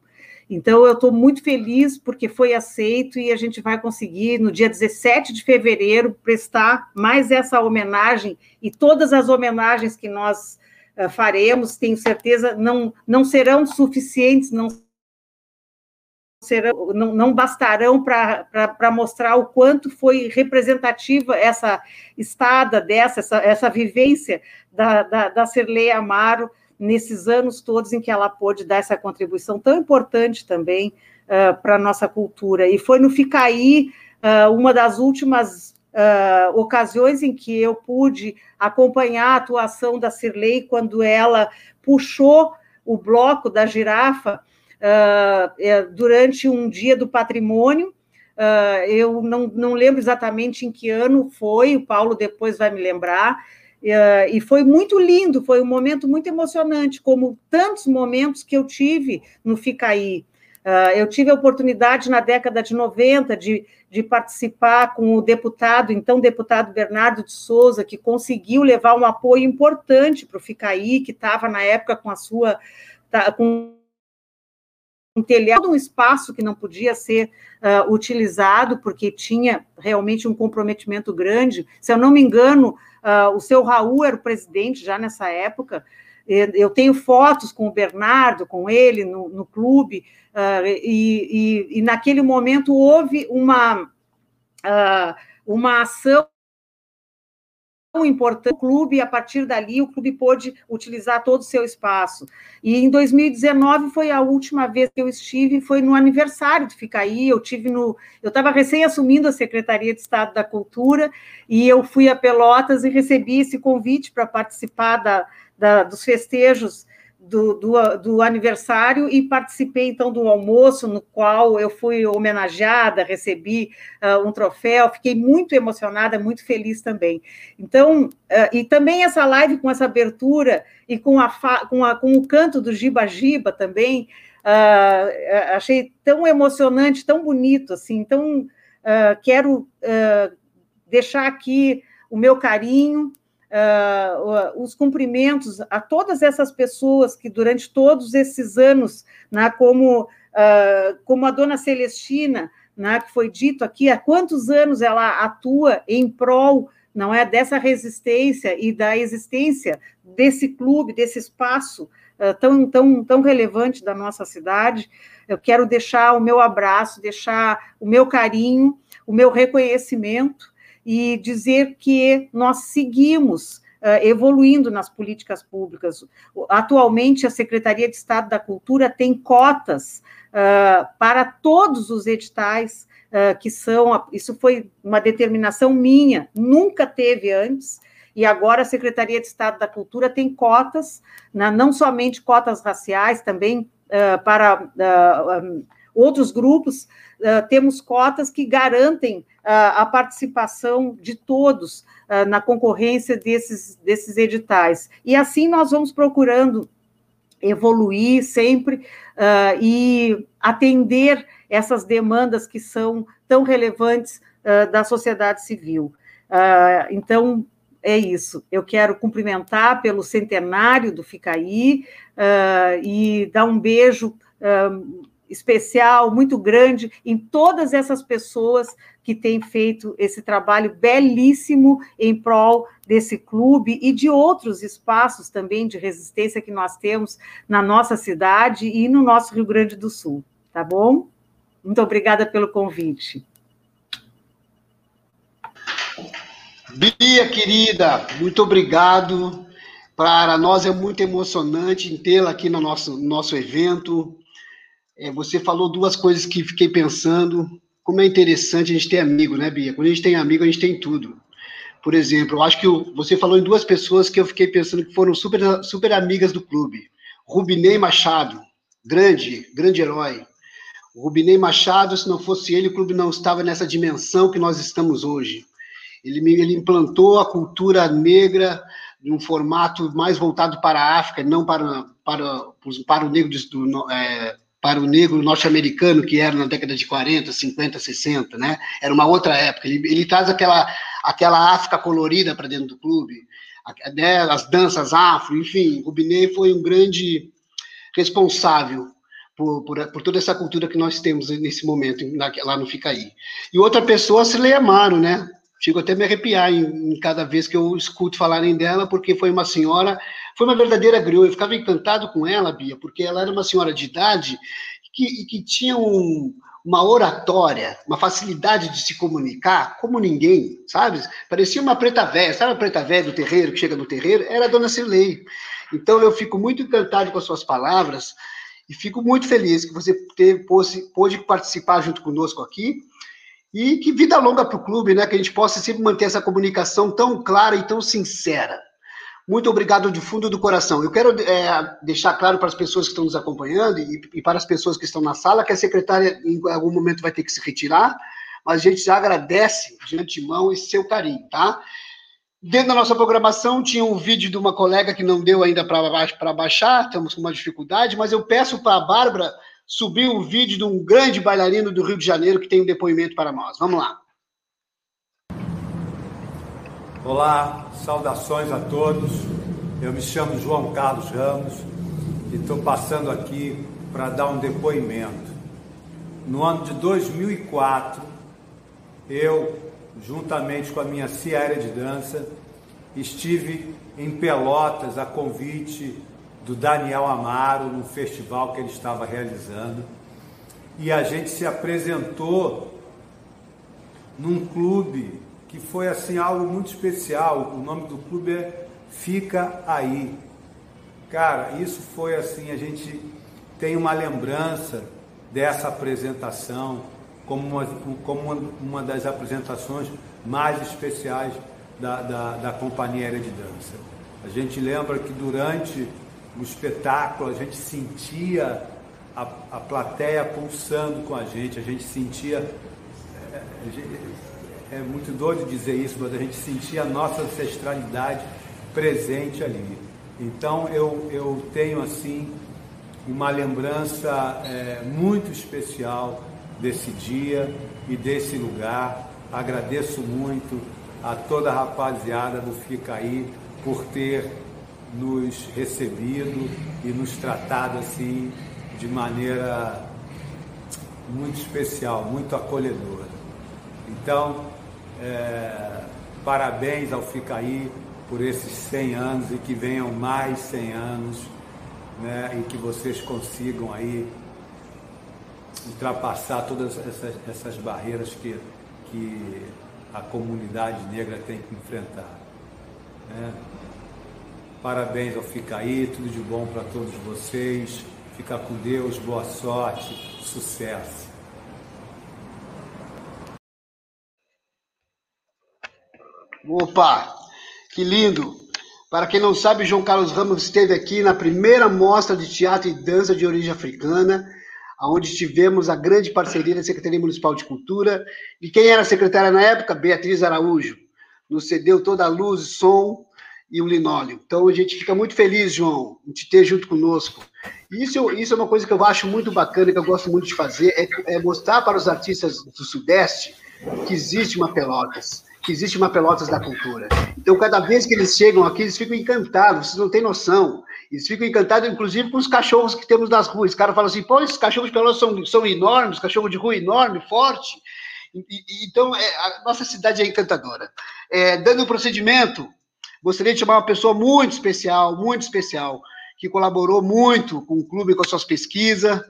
Então, eu estou muito feliz porque foi aceito e a gente vai conseguir, no dia 17 de fevereiro, prestar mais essa homenagem e todas as homenagens que nós uh, faremos, tenho certeza, não, não serão suficientes, não serão, não, não bastarão para mostrar o quanto foi representativa essa estada dessa, essa, essa vivência da, da, da Amaro nesses anos todos em que ela pôde dar essa contribuição tão importante também uh, para a nossa cultura. E foi no Ficaí, uh, uma das últimas uh, ocasiões em que eu pude acompanhar a atuação da Cirlei, quando ela puxou o bloco da girafa durante um dia do patrimônio. eu não, não lembro exatamente em que ano foi, o Paulo depois vai me lembrar, Uh, e foi muito lindo, foi um momento muito emocionante, como tantos momentos que eu tive no Ficaí. Uh, eu tive a oportunidade na década de 90 de, de participar com o deputado, então deputado Bernardo de Souza, que conseguiu levar um apoio importante para o Ficaí, que estava na época com a sua. Tá, com um telhado, um espaço que não podia ser uh, utilizado, porque tinha realmente um comprometimento grande. Se eu não me engano, Uh, o seu Raul era o presidente já nessa época. Eu tenho fotos com o Bernardo, com ele no, no clube, uh, e, e, e, naquele momento houve uma, uma ação importante o clube, e a partir dali o clube pôde utilizar todo o seu espaço. E em 2019 foi a última vez que eu estive, foi no aniversário do Ficaí, eu tive no, eu estava recém assumindo a Secretaria de Estado da Cultura, e eu fui a Pelotas e recebi esse convite para participar da, da, dos festejos do, do, do, aniversário e participei então do almoço, no qual eu fui homenageada, recebi uh, um troféu, fiquei muito emocionada, muito feliz também. Então, uh, e também essa live com essa abertura e com, a, com, a, com o canto do Giba Giba também, uh, achei tão emocionante, tão bonito, assim, então quero deixar aqui o meu carinho, uh, os cumprimentos a todas essas pessoas que durante todos esses anos, né, como, uh, como a dona Celestina, né, que foi dito aqui, há quantos anos ela atua em prol não é dessa resistência e da existência desse clube, desse espaço uh, tão, tão, tão relevante da nossa cidade. Eu quero deixar o meu abraço, deixar o meu carinho, o meu reconhecimento e dizer que nós seguimos uh, evoluindo nas políticas públicas. Atualmente, a Secretaria de Estado da Cultura tem cotas uh, para todos os editais uh, que são. Isso foi uma determinação minha, nunca teve antes. E agora a Secretaria de Estado da Cultura tem cotas, né, não somente cotas raciais, também para um, outros grupos, temos cotas que garantem a participação de todos na concorrência desses, desses editais. E assim nós vamos procurando evoluir sempre uh, e atender essas demandas que são tão relevantes uh, da sociedade civil. Uh, então, é isso. Eu quero cumprimentar pelo centenário do Ficaí e dar um beijo especial, muito grande, em todas essas pessoas que têm feito esse trabalho belíssimo em prol desse clube e de outros espaços também de resistência que nós temos na nossa cidade e no nosso Rio Grande do Sul, tá bom? Muito obrigada pelo convite. Bia, querida, muito obrigado. Para nós é muito emocionante tê-la aqui no nosso, nosso evento. É, você falou duas coisas que fiquei pensando. Como é interessante a gente ter amigo, né, Bia? Quando a gente tem amigo, a gente tem tudo. Por exemplo, eu acho que você falou em duas pessoas que eu fiquei pensando que foram super, super amigas do clube. Rubinei Machado, grande, grande herói. Rubinei Machado, se não fosse ele, o clube não estava nessa dimensão que nós estamos hoje. Ele, ele implantou a cultura negra de um formato mais voltado para a África, não para, para, para o negro do, é, para o negro norte-americano, que era na década de 40, 50, 60, né? Era uma outra época. Ele, ele traz aquela, aquela África colorida para dentro do clube, né? as danças afro, enfim. Rubinei foi um grande responsável por, por, por, toda essa cultura que nós temos nesse momento, lá no Ficaí. E outra pessoa, Cilei Amaro, né? Chego até a me arrepiar em, em, cada vez que eu escuto falarem dela, porque foi uma senhora foi uma verdadeira griot. Eu ficava encantado com ela, Bia, porque ela era uma senhora de idade que, que tinha um, uma oratória, uma facilidade de se comunicar como ninguém, sabe? Parecia uma preta velha, sabe a preta velha do terreiro, que chega no terreiro? Era a dona Cirlei. Então eu fico muito encantado com as suas palavras e fico muito feliz que você teve, pôde participar junto conosco aqui e que vida longa para o clube, né? Que a gente possa sempre manter essa comunicação tão clara e tão sincera. Muito obrigado de fundo do coração. Eu quero é, deixar claro para as pessoas que estão nos acompanhando e, e, para as pessoas que estão na sala que a secretária em algum momento vai ter que se retirar, mas a gente já agradece de antemão esse seu carinho, tá? Dentro da nossa programação tinha um vídeo de uma colega que não deu ainda para baixar, estamos com uma dificuldade, mas eu peço para a Bárbara subir um vídeo de um grande bailarino do Rio de Janeiro que tem um depoimento para nós. Vamos lá. Olá, saudações a todos. Eu me chamo João Carlos Ramos e estou passando aqui para dar um depoimento. No ano de 2004, eu, juntamente com a minha Ciara de Dança, estive em Pelotas a convite do Daniel Amaro no festival que ele estava realizando e a gente se apresentou num clube que foi assim algo muito especial. O nome do clube é Fica Aí. Cara, isso foi assim, a gente tem uma lembrança dessa apresentação como uma, como uma das apresentações mais especiais da, da, da Companhia Aérea de Dança. A gente lembra que durante o espetáculo a gente sentia a, a plateia pulsando com a gente, a gente sentia. É, é muito doido dizer isso, mas a gente sentia a nossa ancestralidade presente ali. Então eu, eu tenho assim uma lembrança é, muito especial desse dia e desse lugar. Agradeço muito a toda a rapaziada do Fica Aí por ter nos recebido e nos tratado assim de maneira muito especial, muito acolhedora. Então, é, parabéns ao Ficaí por esses 100 anos e que venham mais 100 anos né, e que vocês consigam aí ultrapassar todas essas, essas barreiras que, que a comunidade negra tem que enfrentar. Né? Parabéns ao Ficaí, tudo de bom para todos vocês. Fica com Deus, boa sorte, sucesso. Opa, que lindo! Para quem não sabe, João Carlos Ramos esteve aqui na primeira mostra de teatro e dança de origem africana, onde tivemos a grande parceria da Secretaria Municipal de Cultura. E quem era secretária na época? Beatriz Araújo. Nos cedeu toda a luz som, e o linóleo. Então a gente fica muito feliz, João, de ter junto conosco. Isso, isso é uma coisa que eu acho muito bacana, que eu gosto muito de fazer, é, é mostrar para os artistas do Sudeste que existe uma Pelotas, que existe uma Pelotas da cultura. Então, cada vez que eles chegam aqui, eles ficam encantados, vocês não têm noção. Eles ficam encantados, inclusive, com os cachorros que temos nas ruas. Os caras falam assim, pô, esses cachorros de Pelotas são, são enormes, cachorro de rua enorme, forte. E, e, então, é, a nossa cidade é encantadora. É, dando o procedimento, gostaria de chamar uma pessoa muito especial, muito especial, que colaborou muito com o clube, com as suas pesquisas,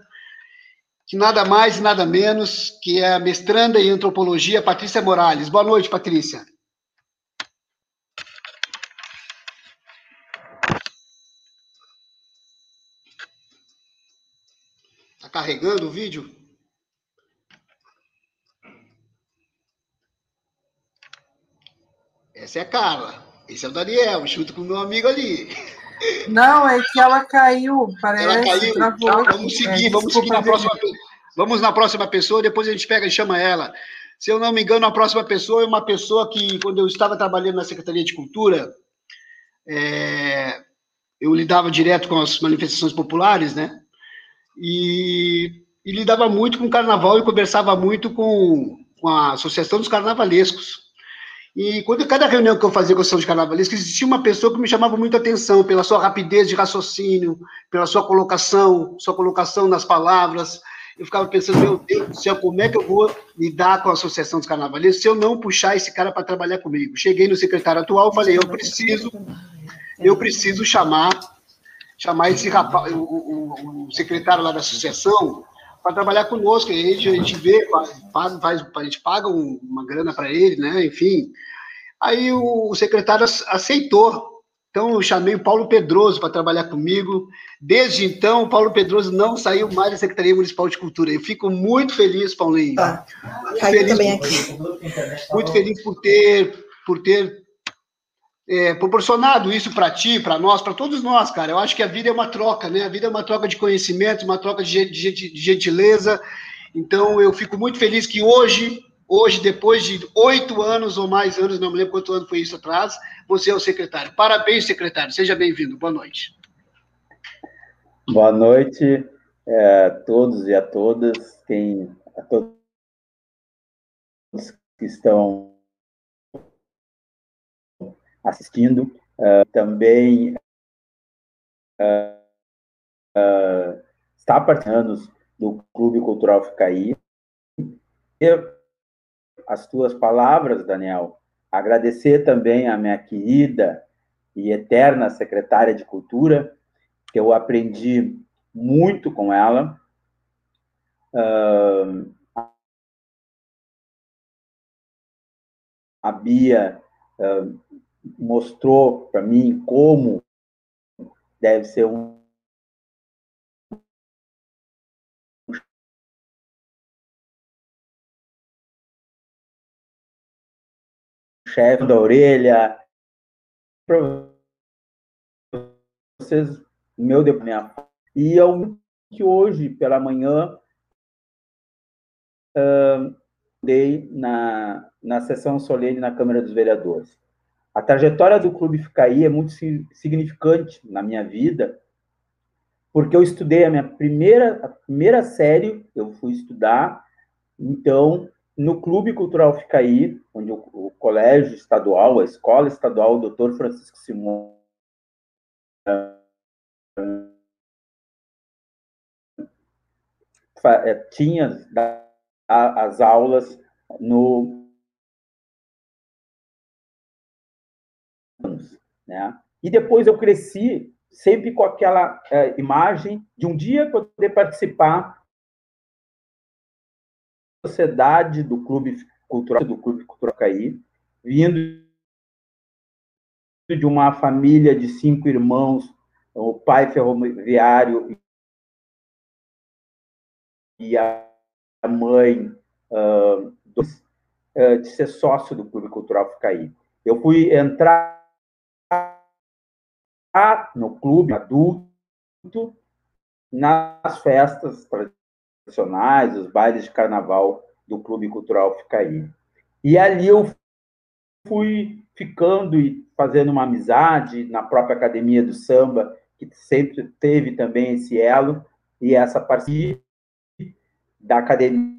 que nada mais e nada menos que é a mestranda em antropologia, Patrícia Morales. Boa noite, Patrícia. Está carregando o vídeo? Essa é a Carla. Esse é o Daniel, junto com o meu amigo ali. Não, é que ela caiu, parece. Ela caiu. Travou tá, vamos seguir, é, vamos seguir na próxima. Vamos na próxima pessoa, depois a gente pega e chama ela. Se eu não me engano, a próxima pessoa é uma pessoa que, quando eu estava trabalhando na Secretaria de Cultura, é, eu lidava direto com as manifestações populares, né? E, e lidava muito com o carnaval e conversava muito com, com a Associação dos Carnavalescos. E quando cada reunião que eu fazia com a Associação de Carnavalescos, existia uma pessoa que me chamava muito atenção pela sua rapidez de raciocínio, pela sua colocação, sua colocação nas palavras. Eu ficava pensando, meu Deus do céu, como é que eu vou lidar com a Associação dos Carnavalescos se eu não puxar esse cara para trabalhar comigo? Cheguei no secretário atual, falei, eu preciso, eu preciso chamar, chamar esse rapaz, o, o, o secretário lá da associação, para trabalhar conosco. Aí a gente vê, faz, faz, a gente paga uma grana para ele, né? Enfim. Aí o, secretário aceitou. Então eu chamei o Paulo Pedroso para trabalhar comigo. Desde então, o Paulo Pedroso não saiu mais da Secretaria Municipal de Cultura. Eu fico muito feliz, Paulinho. Ah, caiu também aqui. Muito feliz por ter, por ter é, proporcionado isso para ti, para nós, para todos nós, cara. Eu acho que a vida é uma troca, né? A vida é uma troca de conhecimento, uma troca de, de, de gentileza. Então, eu fico muito feliz que hoje, hoje, depois de oito anos ou mais anos, não me lembro quanto ano foi isso atrás, você é o secretário. Parabéns, secretário. Seja bem-vindo. Boa noite. Boa noite é, a todos e a todas, quem, a todos que estão assistindo. Uh, também uh, uh, está participando do Clube Cultural Ficaí. As tuas palavras, Daniel. Agradecer também a minha querida e eterna secretária de Cultura, que eu aprendi muito com ela. Uh, a Bia mostrou para mim como deve ser um chefe da orelha. Vocês, meu depoimento. E eu que hoje, pela manhã, uh, dei na, na sessão solene na Câmara dos Vereadores. A trajetória do Clube Ficaí é muito significante na minha vida, porque eu estudei a minha primeira, a primeira série, eu fui estudar, então, no Clube Cultural Ficaí, onde o, o colégio estadual, a escola estadual, o Dr. Francisco Simão, eh, tinha as aulas no Né? E depois eu cresci sempre com aquela é, imagem de um dia poder participar da sociedade do clube cultural do clube cultural Caí, vindo de uma família de cinco irmãos, o pai ferroviário e a mãe uh, uh, de ser sócio do Clube Cultural Ficaí. Eu fui entrar no clube adulto, nas festas tradicionais, os bailes de carnaval do Clube Cultural Ficaí. E ali eu fui ficando e fazendo uma amizade na própria academia do samba, que sempre teve também esse elo e essa parceria da academia,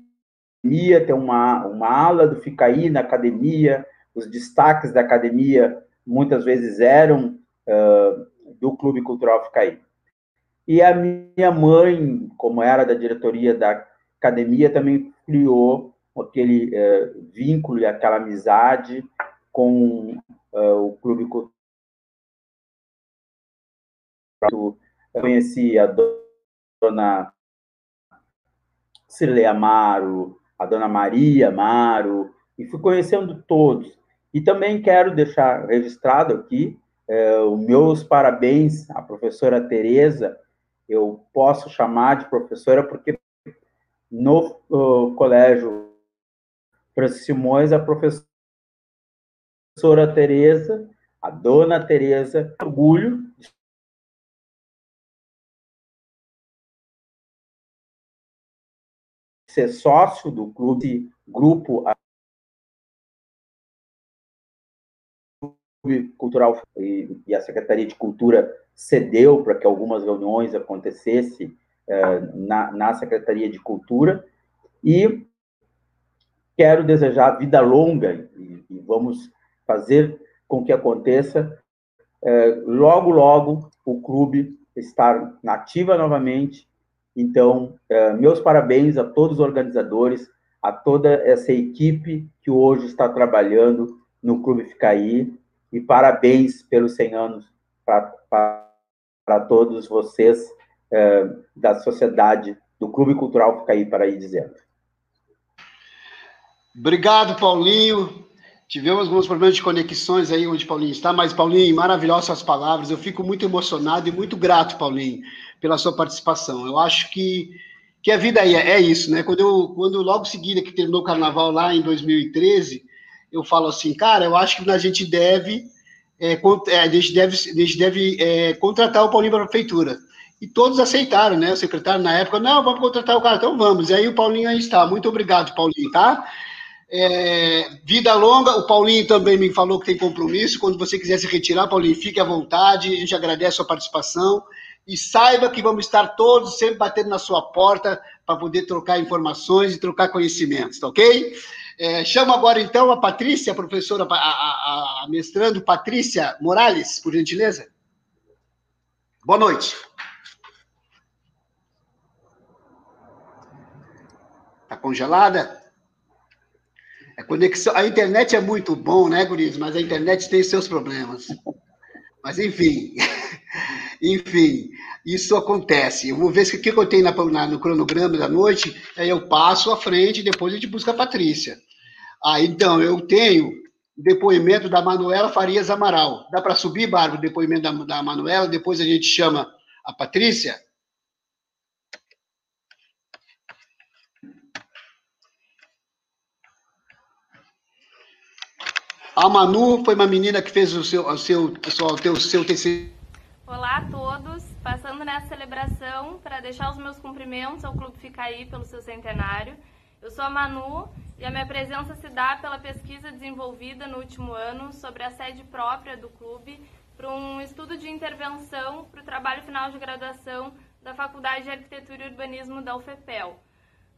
tem uma, uma ala do Ficaí na academia, os destaques da academia muitas vezes eram uh, do Clube Cultural Ficaí. E a minha mãe, como era da diretoria da academia, também criou aquele uh, vínculo e aquela amizade com uh, o Clube Cultural. Eu conheci a dona Cirlei Amaro, a dona Maria Amaro, e fui conhecendo todos. E também quero deixar registrado aqui é, os meus parabéns à professora Tereza. Eu posso chamar de professora porque no uh, colégio Francisco Simões, a professora Tereza, a dona Tereza, orgulho ser sócio do clube, grupo Cultural e a Secretaria de Cultura cedeu para que algumas reuniões acontecessem eh, na, na Secretaria de Cultura e quero desejar vida longa e, e vamos fazer com que aconteça eh, logo, logo o clube estar nativa novamente. Então, eh, meus parabéns a todos os organizadores, a toda essa equipe que hoje está trabalhando no Clube Ficaí, e parabéns pelos 100 anos para todos vocês é, da sociedade, do Clube Cultural Ficaí ir dizendo. Obrigado, Paulinho. Tivemos alguns problemas de conexões aí onde Paulinho está, mas Paulinho, maravilhosas suas palavras. Eu fico muito emocionado e muito grato, Paulinho, pela sua participação. Eu acho que, que a vida é, é isso, né? Quando eu, quando logo seguida que terminou o carnaval lá em 2013, eu falo assim, cara, eu acho que a gente deve, é, é a gente deve, a gente deve é, contratar o Paulinho para a prefeitura. E todos aceitaram, né? O secretário na época, não, vamos contratar o cara, então vamos. E aí o Paulinho aí está. Muito obrigado, Paulinho, tá? É, vida longa, o Paulinho também me falou que tem compromisso. Quando você quiser se retirar, Paulinho, fique à vontade. A gente agradece a sua participação. E saiba que vamos estar todos sempre batendo na sua porta para poder trocar informações e trocar conhecimentos, tá ok? É, chamo agora, então, a Patrícia, a professora, a, a, a mestrando Patrícia Morales, por gentileza. Boa noite. Está congelada? A conexão, a internet é muito bom, né, Guris? Mas a internet tem seus problemas. Mas enfim, <laughs> enfim, isso acontece. Eu vou ver o que eu tenho na, na, no cronograma da noite, aí eu passo à frente e depois a gente busca a Patrícia. Ah, então, eu tenho depoimento da Manuela Farias Amaral. Dá para subir, Bárbara, o depoimento da, da Manuela? Depois a gente chama a Patrícia? A Manu foi uma menina que fez o seu, o seu, o seu, o seu, TCC. Olá a todos, passando nessa celebração para deixar os meus cumprimentos ao Clube Ficaí pelo seu centenário. Eu sou a Manu e a minha presença se dá pela pesquisa desenvolvida no último ano sobre a sede própria do clube para um estudo de intervenção para o trabalho final de graduação da Faculdade de Arquitetura e Urbanismo da UFPEL.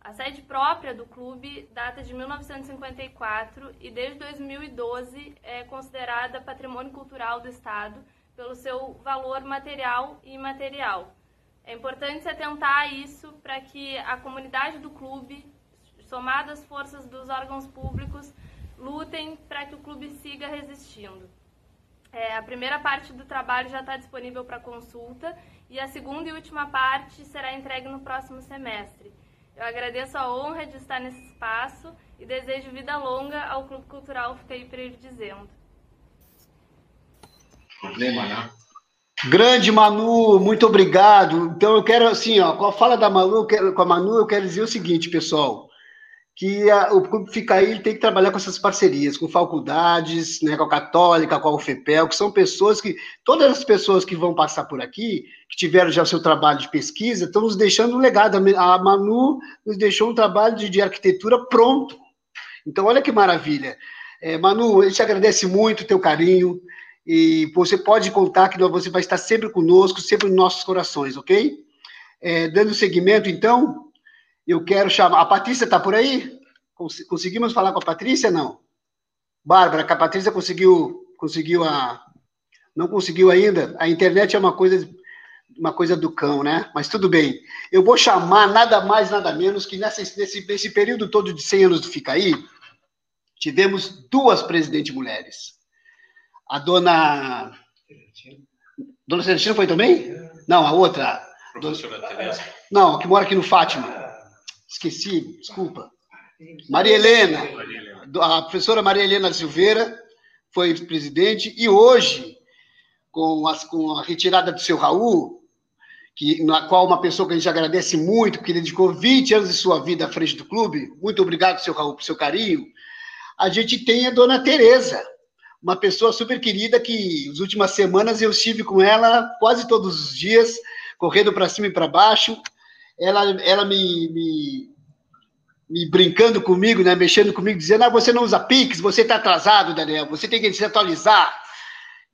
A sede própria do clube data de 1954 e desde 2012 é considerada patrimônio cultural do Estado pelo seu valor material e imaterial. É importante se atentar a isso para que a comunidade do clube somado às forças dos órgãos públicos, lutem para que o clube siga resistindo. É, a primeira parte do trabalho já está disponível para consulta e a segunda e última parte será entregue no próximo semestre. Eu agradeço a honra de estar nesse espaço e desejo vida longa ao Clube Cultural Fiquei para. Problema, né? Grande Manu, muito obrigado. Então eu quero assim, ó, com a fala da Manu, com a Manu, eu quero dizer o seguinte, pessoal que a, o clube fica aí, ele tem que trabalhar com essas parcerias, com faculdades, né, com a Católica, com a UFPEL, que são pessoas que, todas as pessoas que vão passar por aqui, que tiveram já o seu trabalho de pesquisa, estão nos deixando um legado. A Manu nos deixou um trabalho de, de arquitetura pronto. Então, olha que maravilha. É, Manu, a gente agradece muito o teu carinho e você pode contar que você vai estar sempre conosco, sempre nos nossos corações, ok? É, dando seguimento, então, eu quero chamar. A Patrícia está por aí? Conseguimos falar com a Patrícia? Não. Bárbara, que a Patrícia conseguiu, conseguiu a. Não conseguiu ainda. A internet é uma coisa, uma coisa do cão, né? Mas tudo bem. Eu vou chamar nada mais, nada menos que nessa, nesse, nesse período todo de 100 anos do Ficaí, tivemos duas presidentes mulheres. A dona. Dona Celestina foi também? Não, a outra. Professora Tereza. Não, que mora aqui no Fátima. Esqueci, desculpa. Maria Helena. A professora Maria Helena Silveira foi presidente e hoje, com, as, com a retirada do seu Raul, que, na qual uma pessoa que a gente agradece muito, porque ele dedicou 20 anos de sua vida à frente do clube. Muito obrigado, seu Raul, por seu carinho a gente tem a dona Tereza, uma pessoa super querida que nas últimas semanas eu estive com ela quase todos os dias, correndo para cima e para baixo. Ela, ela me, me, me, brincando comigo, né, mexendo comigo, dizendo: ah, você não usa Pix, você está atrasado, Daniel, você tem que se atualizar.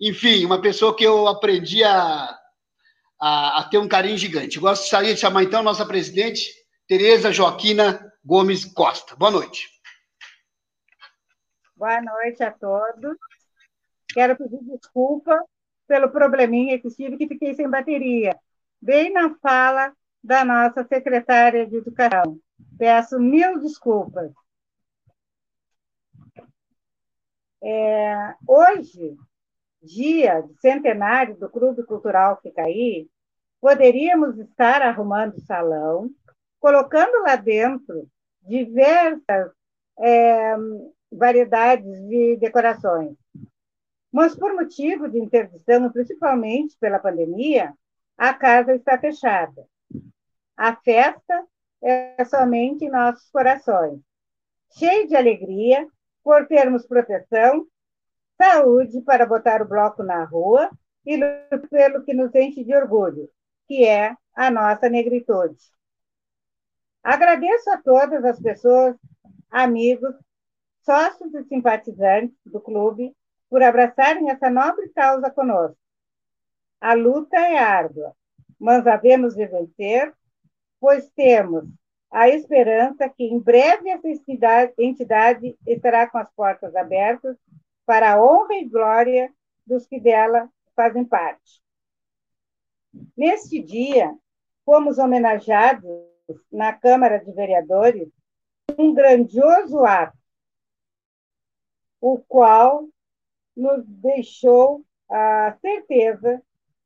Enfim, uma pessoa que eu aprendi a, a, a ter um carinho gigante. Gostaria de chamar então a nossa presidente, Tereza Joaquina Gomes Costa. Boa noite. Boa noite a todos. Quero pedir desculpa pelo probleminha que tive, que fiquei sem bateria, bem na fala da nossa secretária de Educação. Peço mil desculpas. É, hoje, dia de centenário do Clube Cultural Ficaí, poderíamos estar arrumando o salão, colocando lá dentro diversas é, variedades de decorações. Mas, por motivo de interdição, principalmente pela pandemia, a casa está fechada. A festa é somente em nossos corações, cheio de alegria por termos proteção, saúde para botar o bloco na rua e pelo que nos enche de orgulho, que é a nossa negritude. Agradeço a todas as pessoas, amigos sócios e simpatizantes do clube por abraçarem essa nobre causa conosco. A luta é árdua, mas havemos de vencer, pois temos a esperança que em breve essa entidade estará com as portas abertas para a honra e glória dos que dela fazem parte. Neste dia, fomos homenageados na Câmara de Vereadores um grandioso ato o qual nos deixou a certeza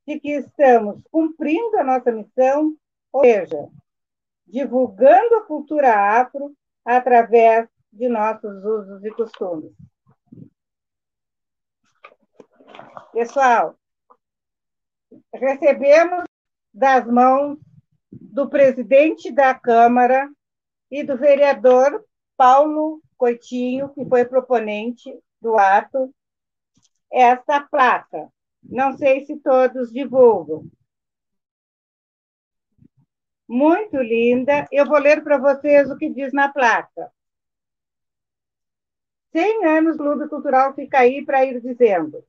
de que estamos cumprindo a nossa missão, ou seja, divulgando a cultura afro através de nossos usos e costumes. Pessoal, recebemos das mãos do presidente da Câmara e do vereador Paulo Coitinho, que foi proponente do ato, esta placa. Não sei se todos divulgam. Muito linda. Eu vou ler para vocês o que diz na placa. 100 anos Clube Cultural fica aí para ir dizendo.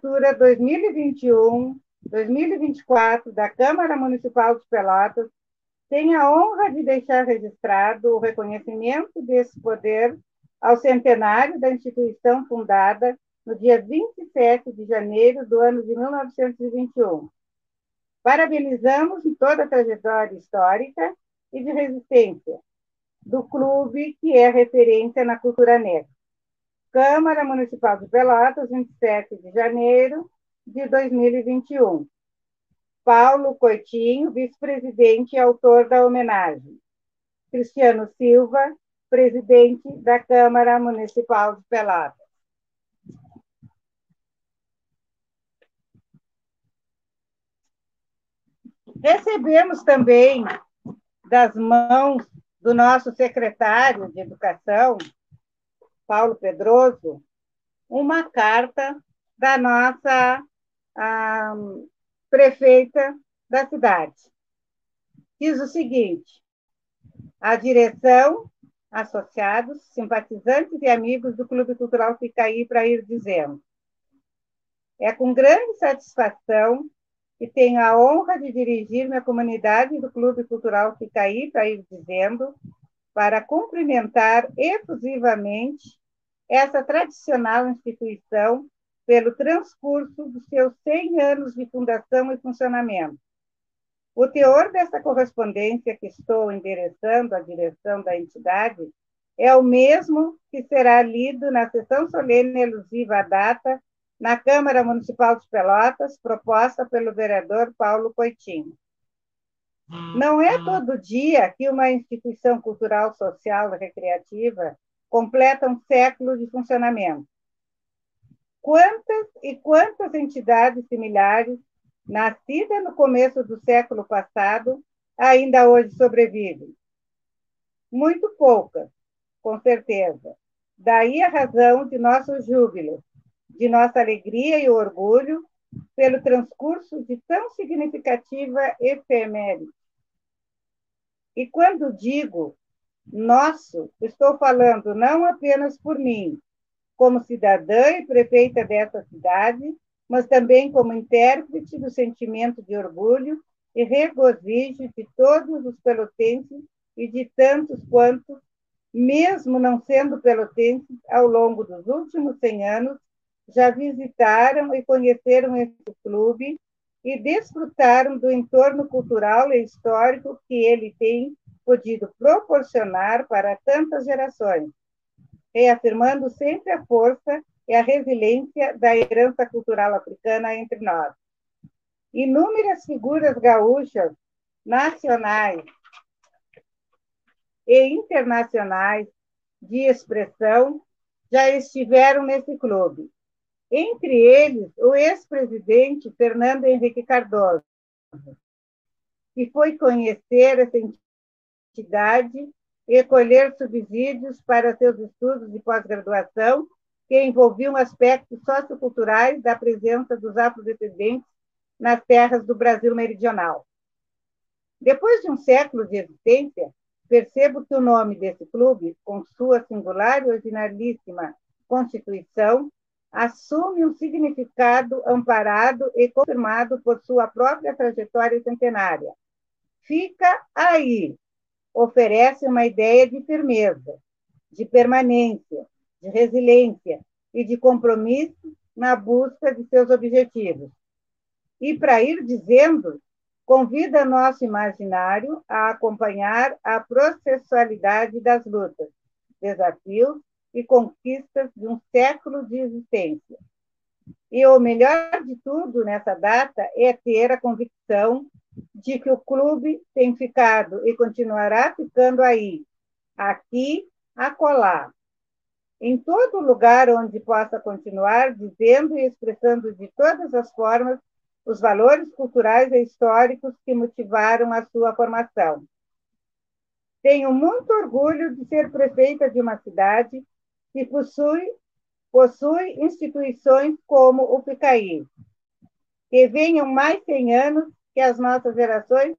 2021, 2024 da Câmara Municipal de Pelotas tenho a honra de deixar registrado o reconhecimento desse poder ao centenário da instituição fundada no dia 27 de janeiro do ano de 1921. Parabenizamos toda a trajetória histórica e de resistência do clube que é referência na cultura negra. Câmara Municipal de Pelotas, 27 de janeiro de 2021. Paulo Coitinho, vice-presidente e autor da homenagem. Cristiano Silva, presidente da Câmara Municipal de Pelotas. Recebemos também das mãos do nosso secretário de Educação, Paulo Pedroso, uma carta da nossa ah, prefeita da cidade. Diz o seguinte: a direção, associados, simpatizantes e amigos do Clube Cultural Ficaí para ir dizendo. É com grande satisfação que tenho a honra de dirigir minha comunidade do Clube Cultural Ficaí para ir dizendo, para cumprimentar efusivamente essa tradicional instituição pelo transcurso dos seus 100 anos de fundação e funcionamento. O teor dessa correspondência que estou endereçando à direção da entidade é o mesmo que será lido na sessão solene elusiva à data na Câmara Municipal de Pelotas, proposta pelo vereador Paulo Coitinho. Não é todo dia que uma instituição cultural, social e recreativa completa um século de funcionamento. Quantas e quantas entidades similares, nascidas no começo do século passado, ainda hoje sobrevivem? Muito poucas, com certeza. Daí a razão de nosso júbilo, de nossa alegria e orgulho pelo transcurso de tão significativa efeméride. E quando digo nosso, estou falando não apenas por mim, como cidadã e prefeita dessa cidade, mas também como intérprete do sentimento de orgulho e regozijo de todos os pelotenses e de tantos quantos, mesmo não sendo pelotenses, ao longo dos últimos 100 anos, já visitaram e conheceram esse clube e desfrutaram do entorno cultural e histórico que ele tem podido proporcionar para tantas gerações, reafirmando sempre a força e a resiliência da herança cultural africana entre nós. Inúmeras figuras gaúchas, nacionais e internacionais de expressão já estiveram nesse clube entre eles o ex-presidente Fernando Henrique Cardoso, que foi conhecer essa entidade e colher subsídios para seus estudos de pós-graduação, que envolviam aspectos socioculturais da presença dos afrodescendentes nas terras do Brasil meridional. Depois de um século de existência, percebo que o nome desse clube, com sua singular e originalíssima constituição, assume um significado amparado e confirmado por sua própria trajetória centenária. Fica aí, oferece uma ideia de firmeza, de permanência, de resiliência e de compromisso na busca de seus objetivos. E para ir dizendo, convida nosso imaginário a acompanhar a processualidade das lutas, desafios e conquistas de um século de existência. E o melhor de tudo nessa data é ter a convicção de que o clube tem ficado e continuará ficando aí, aqui, acolá, em todo lugar onde possa continuar dizendo e expressando de todas as formas os valores culturais e históricos que motivaram a sua formação. Tenho muito orgulho de ser prefeita de uma cidade que possui, possui instituições como o PICAI, que venham mais 100 anos que as nossas gerações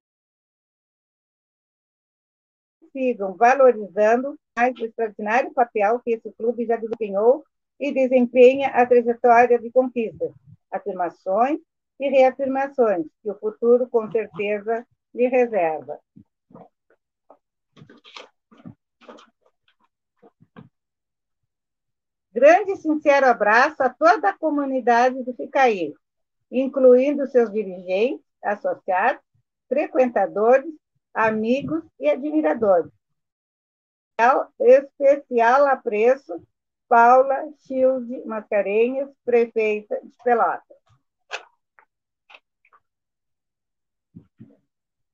sigam valorizando mais o extraordinário papel que esse clube já desempenhou e desempenha a trajetória de conquistas, afirmações e reafirmações que o futuro, com certeza, lhe reserva. Grande e sincero abraço a toda a comunidade do Ficaí, incluindo seus dirigentes, associados, frequentadores, amigos e admiradores. Especial apreço, Paula Childe Mascarenhas, prefeita de Pelotas.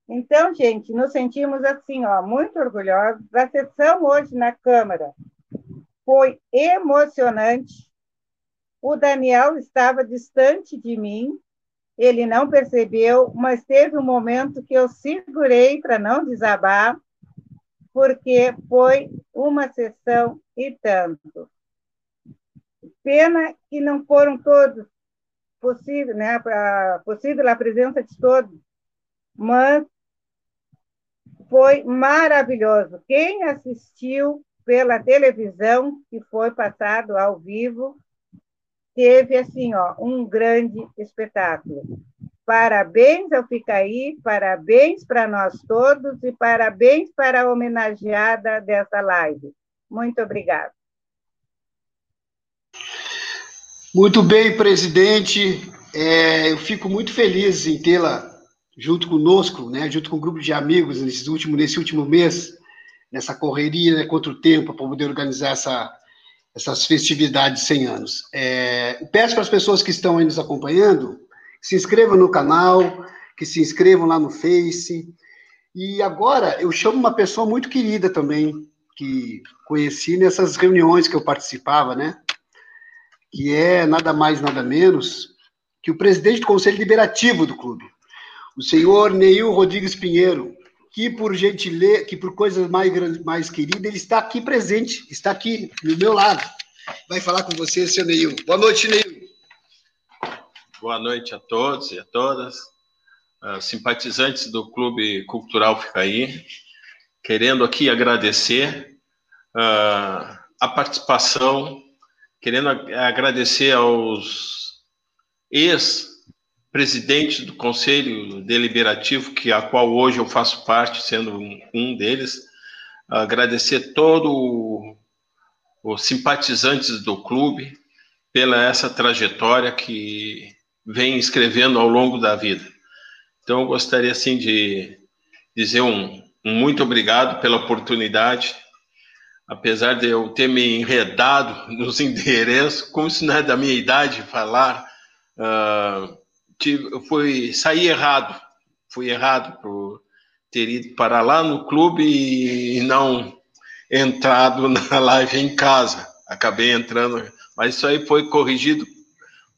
Então, gente, nos sentimos assim, ó, muito orgulhosos da sessão hoje na Câmara, foi emocionante. O Daniel estava distante de mim, ele não percebeu, mas teve um momento que eu segurei para não desabar, porque foi uma sessão e tanto. Pena que não foram todos possível, né, pra, possível a presença de todos, mas foi maravilhoso. Quem assistiu pela televisão, que foi passado ao vivo, teve assim, ó, um grande espetáculo. Parabéns ao Ficaí, parabéns para nós todos e parabéns para a homenageada dessa live. Muito obrigada. Muito bem, presidente. É, eu fico muito feliz em tê-la junto conosco, né, junto com um grupo de amigos nesse último, nesse último mês, nessa correria né, contra o tempo, para poder organizar essa, essas festividades de 100 anos. É, peço para as pessoas que estão aí nos acompanhando que se inscrevam no canal, que se inscrevam lá no Face. E agora eu chamo uma pessoa muito querida também, que conheci nessas reuniões que eu participava, né? Que é nada mais, nada menos que o presidente do Conselho Liberativo do clube, o senhor Neil Rodrigues Pinheiro, que por gentileza, que por coisas mais, mais queridas, ele está aqui presente, está aqui do meu lado. Vai falar com você, senhor Neil. Boa noite, Neil. Boa noite a todos e a todas, uh, simpatizantes do Clube Cultural Ficaí, querendo aqui agradecer uh, a participação, querendo agradecer aos ex-presidentes do Conselho Deliberativo, que a qual hoje eu faço parte, sendo um deles, agradecer todo os simpatizantes do clube pela essa trajetória que vem escrevendo ao longo da vida. Então, eu gostaria, assim, de dizer um, um muito obrigado pela oportunidade, apesar de eu ter me enredado <laughs> nos endereços, como se não é da minha idade falar, uh, tive, fui, saí errado, fui errado por ter ido para lá no clube e não entrado <laughs> na live em casa. Acabei entrando, mas isso aí foi corrigido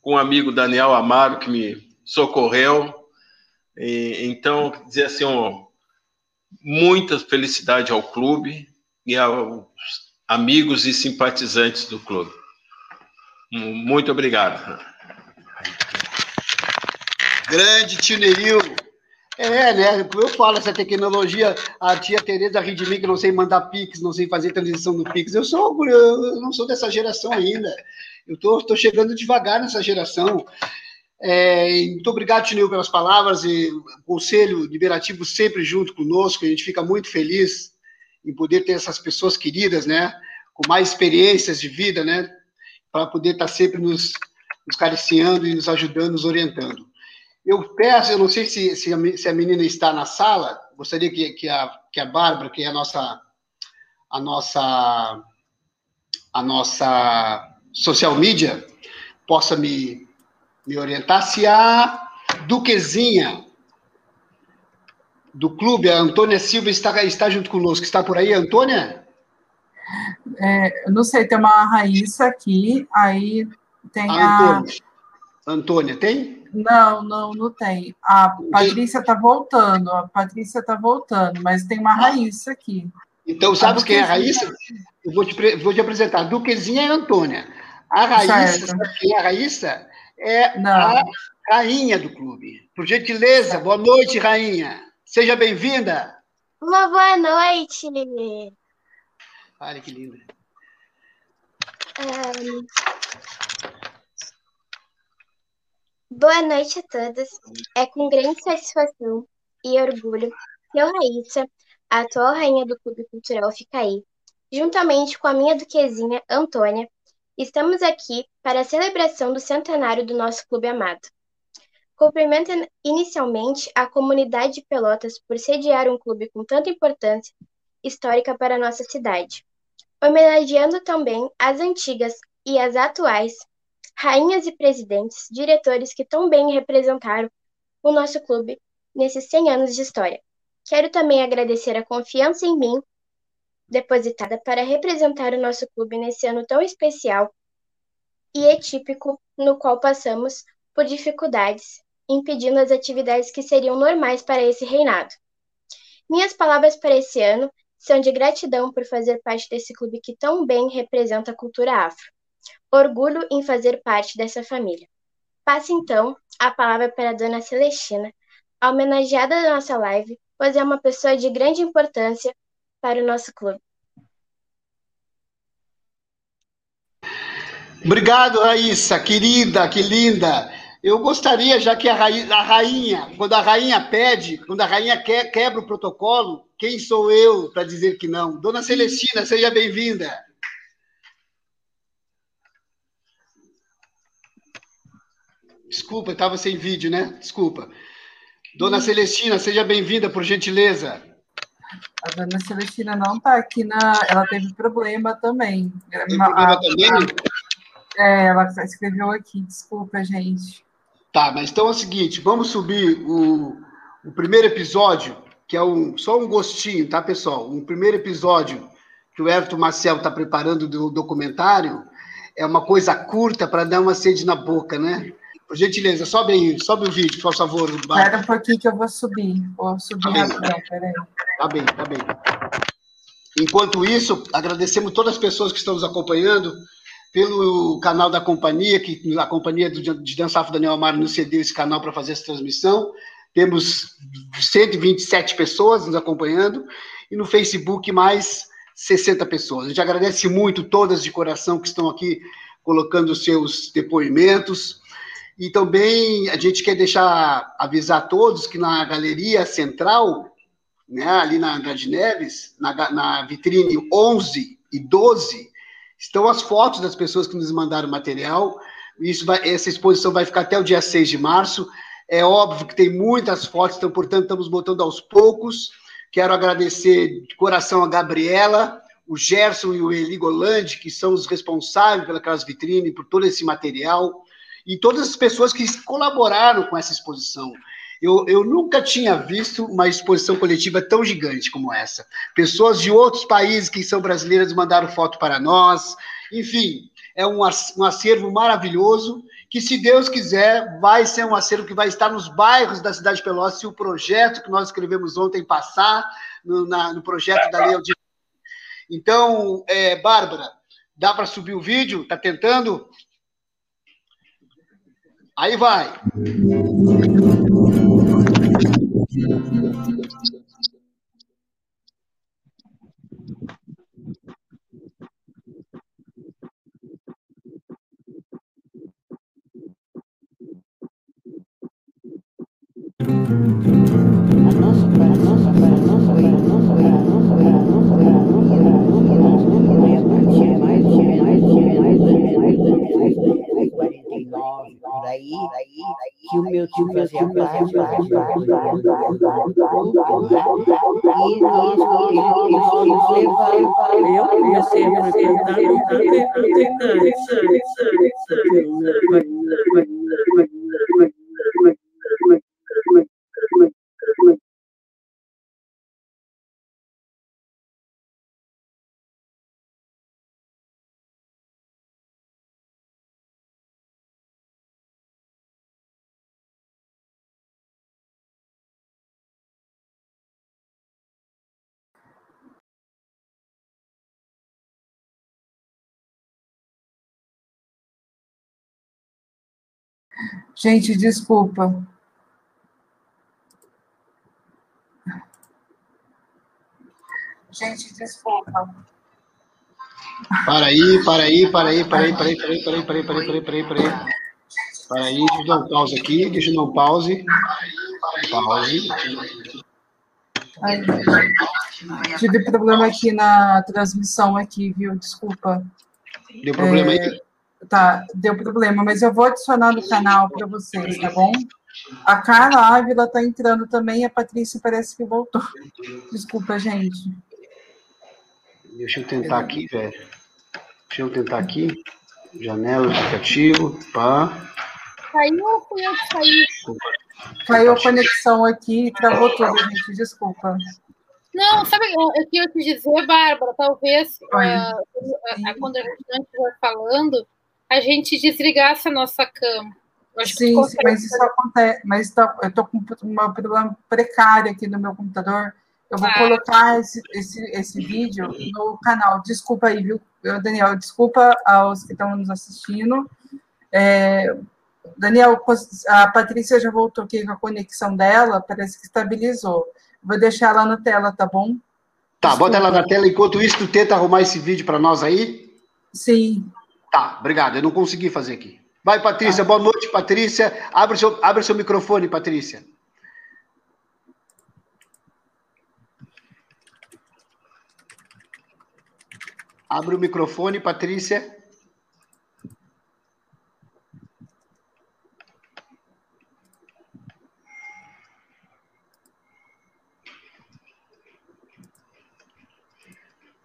com o amigo Daniel Amaro, que me socorreu. E, então, dizer assim, ó, muita felicidade ao clube e aos amigos e simpatizantes do clube. Muito obrigado. Grande tio Neril. É, né? Eu falo essa tecnologia, a tia Tereza ri de mim que não sei mandar Pix, não sei fazer transição do Pix. Eu sou, eu não sou dessa geração ainda. Eu estou chegando devagar nessa geração. É, muito obrigado, Tinil, pelas palavras e Conselho Liberativo sempre junto conosco. A gente fica muito feliz em poder ter essas pessoas queridas, né? Com mais experiências de vida, né? Para poder estar sempre nos, nos e nos ajudando, nos orientando. Eu peço, eu não sei se, se, a, se a menina está na sala, gostaria que, que, a, que a Bárbara, que é a nossa, a nossa, a nossa social media possa me, me orientar. Se a Duquezinha do clube, a Antônia Silva, está, está junto conosco. Está por aí, Antônia? É, não sei, tem uma Raíssa aqui, aí tem a. a... Antônia. Antônia, tem? Não, não, não tem. A Patrícia está voltando, a Patrícia está voltando, mas tem uma Raíssa aqui. Então, sabe quem é a Raíssa? Eu vou te, vou te apresentar. Duquezinha e Antônia. A Raíssa, sabe quem é a Raíssa? É Não. a rainha do clube. Por gentileza, boa noite, rainha. Seja bem-vinda. Uma boa noite. Olha que linda. Um... Boa noite a todos. É com grande satisfação e orgulho que eu, Raíssa, a atual rainha do Clube Cultural Ficaí, juntamente com a minha duquesinha Antônia, Estamos aqui para a celebração do centenário do nosso clube amado. Cumprimento inicialmente a comunidade de Pelotas por sediar um clube com tanta importância histórica para a nossa cidade, homenageando também as antigas e as atuais rainhas e presidentes, diretores que tão bem representaram o nosso clube nesses 100 anos de história. Quero também agradecer a confiança em mim depositada para representar o nosso clube nesse ano tão especial e atípico no qual passamos por dificuldades, impedindo as atividades que seriam normais para esse reinado. Minhas palavras para esse ano são de gratidão por fazer parte desse clube que tão bem representa a cultura afro. Orgulho em fazer parte dessa família. Passo então a palavra para a dona Celestina, a homenageada da nossa live, pois é uma pessoa de grande importância para o nosso clube. Obrigado, Raíssa, querida, que linda. Eu gostaria, já que a, rainha, quando a rainha pede, quando a rainha quebra o protocolo, quem sou eu para dizer que não? Dona Celestina, seja bem-vinda. Desculpa, estava sem vídeo, né? Desculpa. Dona Celestina, seja bem-vinda, por gentileza. A dona Celestina não está aqui na. Ela teve problema também. Tem problema também? É, ela escreveu aqui, desculpa, gente. Tá, mas então é o seguinte: vamos subir o, o primeiro episódio, que é um, só um gostinho, tá, pessoal? Um primeiro episódio que o Everton Marcel está preparando do documentário. É uma coisa curta para dar uma sede na boca, né? Por gentileza, sobe aí, sobe o vídeo, por favor. Espera um pouquinho que eu vou subir. Vou subir tá rapidão, peraí. Tá bem, tá bem. Enquanto isso, agradecemos todas as pessoas que estão nos acompanhando pelo canal da companhia, que a companhia de dança afro Daniel Amaro nos cedeu esse canal para fazer essa transmissão. Temos 127 pessoas nos acompanhando e no Facebook mais 60 pessoas. A gente agradece muito todas de coração que estão aqui colocando os seus depoimentos. E também a gente quer deixar avisar todos que na galeria central, né, ali na Andrade Neves, na, na vitrine 11 e 12, estão as fotos das pessoas que nos mandaram material. Isso vai, essa exposição vai ficar até o dia 6 de março. É óbvio que tem muitas fotos, então, portanto, estamos botando aos poucos. Quero agradecer de coração a Gabriela, o Gerson e o Eli Golandi, que são os responsáveis pelas vitrines, por todo esse material e todas as pessoas que colaboraram com essa exposição. Eu, eu, nunca tinha visto uma exposição coletiva tão gigante como essa. Pessoas de outros países que são brasileiras mandaram foto para nós. Enfim, é um, acervo maravilhoso que, se Deus quiser, vai ser um acervo que vai estar nos bairros da cidade de Pelotas se o projeto que nós escrevemos ontem passar no, na, no projeto da Lei Aldir. Então, é, Bárbara, dá para subir o vídeo? Está tentando? Aí vai. que o meu tio fazia parte eu comecei a me perguntar, não tem nada, não tem nada, Gente, desculpa. Gente, desculpa. Para aí, para aí, para aí, para aí, para aí, para aí, para aí, para aí, para aí, para aí, para aí, para aí. Deixa eu dar um pause aqui, deixa eu dar um pause. Pause. Ai, tive problema aqui na transmissão aqui, viu? Desculpa. Deu problema é... aí? Tá, deu problema, mas eu vou adicionar no canal para vocês, tá bom? A Carla Ávila está entrando também, a Patrícia parece que voltou. Desculpa, gente. Deixa eu tentar aqui, velho. Deixa eu tentar aqui. Janela, aplicativo, pá. Caiu ou fui eu que saí? Caiu a conexão aqui e travou tudo, gente, desculpa. Não, sabe o que eu ia te dizer, Bárbara? Talvez uh, uh, quando a gente estiver falando, a gente desligasse a nossa cama. Sim, sim, mas isso acontece. Mas tá, eu estou com um problema precário aqui no meu computador. Eu vou ah. colocar esse, esse, esse vídeo no canal. Desculpa aí, viu, Daniel? Desculpa aos que estão nos assistindo. É, Daniel, a Patrícia já voltou aqui com a conexão dela, parece que estabilizou. Vou deixar ela na tela, tá bom? Tá, Desculpa. bota ela na tela. Enquanto isso, tu tenta arrumar esse vídeo para nós aí? Sim. Tá, obrigado. Eu não consegui fazer aqui. Vai, Patrícia. Boa noite, Patrícia. Abre seu, abre seu microfone, Patrícia. Abre o microfone, Patrícia.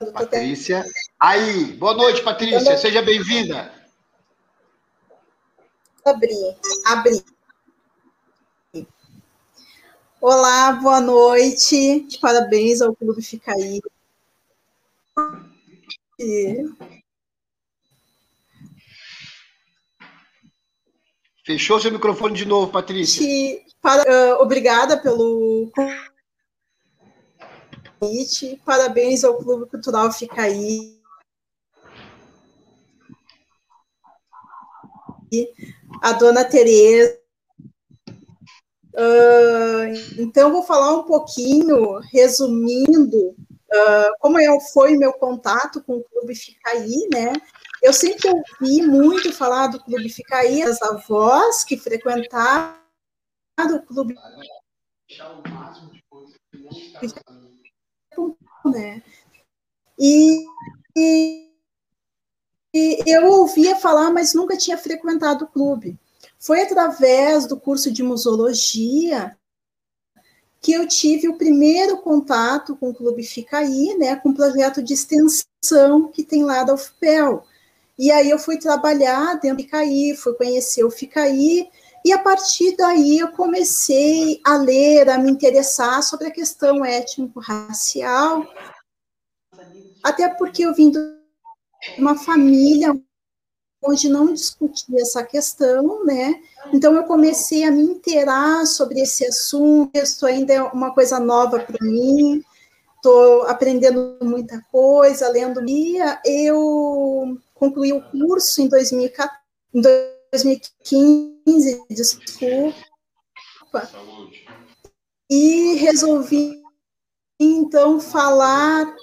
Patrícia. Aí, boa noite, Patrícia. Seja bem-vinda. Abrir, abrir. Olá, boa noite. Parabéns ao Clube Ficaí. Fechou seu microfone de novo, Patrícia. Para, uh, obrigada pelo convite. Parabéns ao Clube Cultural Ficaí. A dona Tereza. Uh, então, vou falar um pouquinho, resumindo, uh, como é, foi meu contato com o Clube Ficaí, né? Eu sempre ouvi muito falar do Clube Ficaí, as avós que frequentaram o Clube né? E, e, e, eu ouvia falar, mas nunca tinha frequentado o clube. Foi através do curso de museologia que eu tive o primeiro contato com o Clube Ficaí, né, com o projeto de extensão que tem lá da UFPEL. E aí eu fui trabalhar dentro do Ficaí, fui conhecer o Ficaí, e a partir daí eu comecei a ler, a me interessar sobre a questão étnico-racial, até porque eu vim de uma família onde não discutia essa questão, né? Então eu comecei a me inteirar sobre esse assunto, isso ainda é uma coisa nova para mim, estou aprendendo muita coisa, lendo guia. Eu concluí o curso em 2014, em 2015, desculpa, e resolvi então falar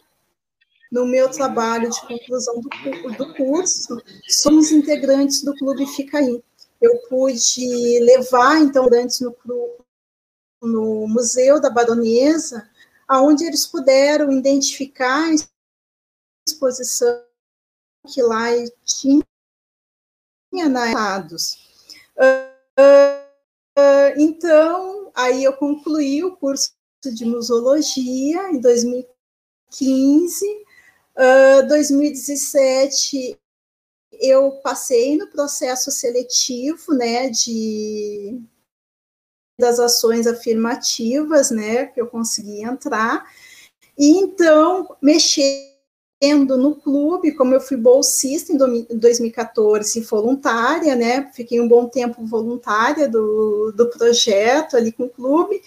no meu trabalho de conclusão do, do curso, somos integrantes do Clube Ficaí. Eu pude levar, então, antes no, no Museu da Baronesa, aonde eles puderam identificar a exposição que lá tinha. Uh, uh, então, aí eu concluí o curso de museologia em 2015, Uh, 2017 eu passei no processo seletivo, né, de das ações afirmativas, né, que eu consegui entrar. E então, mexendo no clube, como eu fui bolsista em 2014, voluntária, né, fiquei um bom tempo voluntária do, do projeto ali com o clube,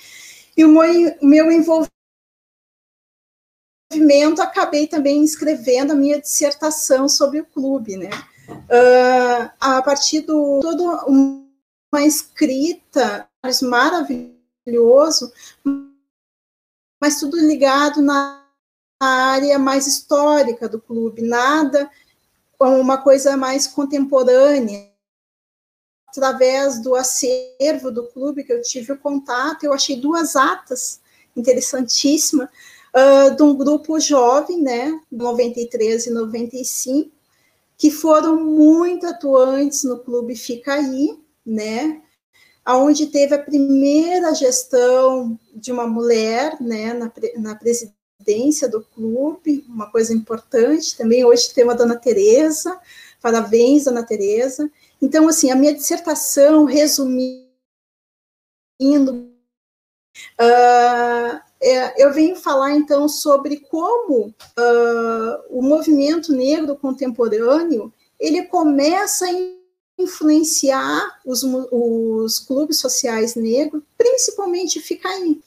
e o meu, meu envolvimento acabei também escrevendo a minha dissertação sobre o clube, né? Uh, a partir do todo uma escrita maravilhoso, mas tudo ligado na área mais histórica do clube, nada com uma coisa mais contemporânea. Através do acervo do clube que eu tive o contato, eu achei duas atas interessantíssimas uh, de um grupo jovem, né, 93 e 95, que foram muito atuantes no Clube Ficaí, né, aonde teve a primeira gestão de uma mulher, né, na, na presidência do clube, uma coisa importante também, hoje tem a Dona Tereza, parabéns, Dona Tereza. Então, assim, a minha dissertação, resumindo, uh, é, eu venho falar então sobre como uh, o movimento negro contemporâneo ele começa a influenciar os, os clubes sociais negros, principalmente Ficaí.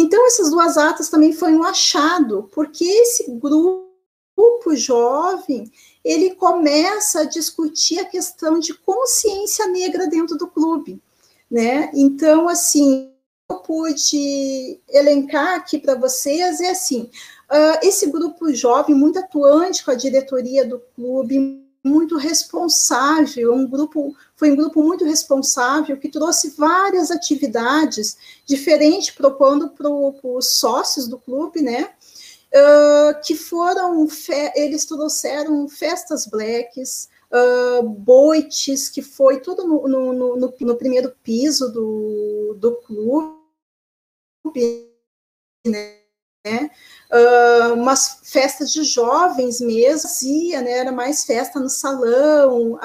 Então essas duas atas também foi um achado, porque esse grupo jovem ele começa a discutir a questão de consciência negra dentro do clube, né? Então assim eu pude elencar aqui para vocês é assim: uh, esse grupo jovem, muito atuante com a diretoria do clube, muito responsável, um grupo foi um grupo muito responsável que trouxe várias atividades diferentes propondo para os sócios do clube, né? Uh, que foram eles trouxeram festas blacks, uh, boites, que foi tudo no, no, no, no primeiro piso do, do clube, né? Uh, umas festas de jovens mesmo, fazia, né? Era mais festa no salão,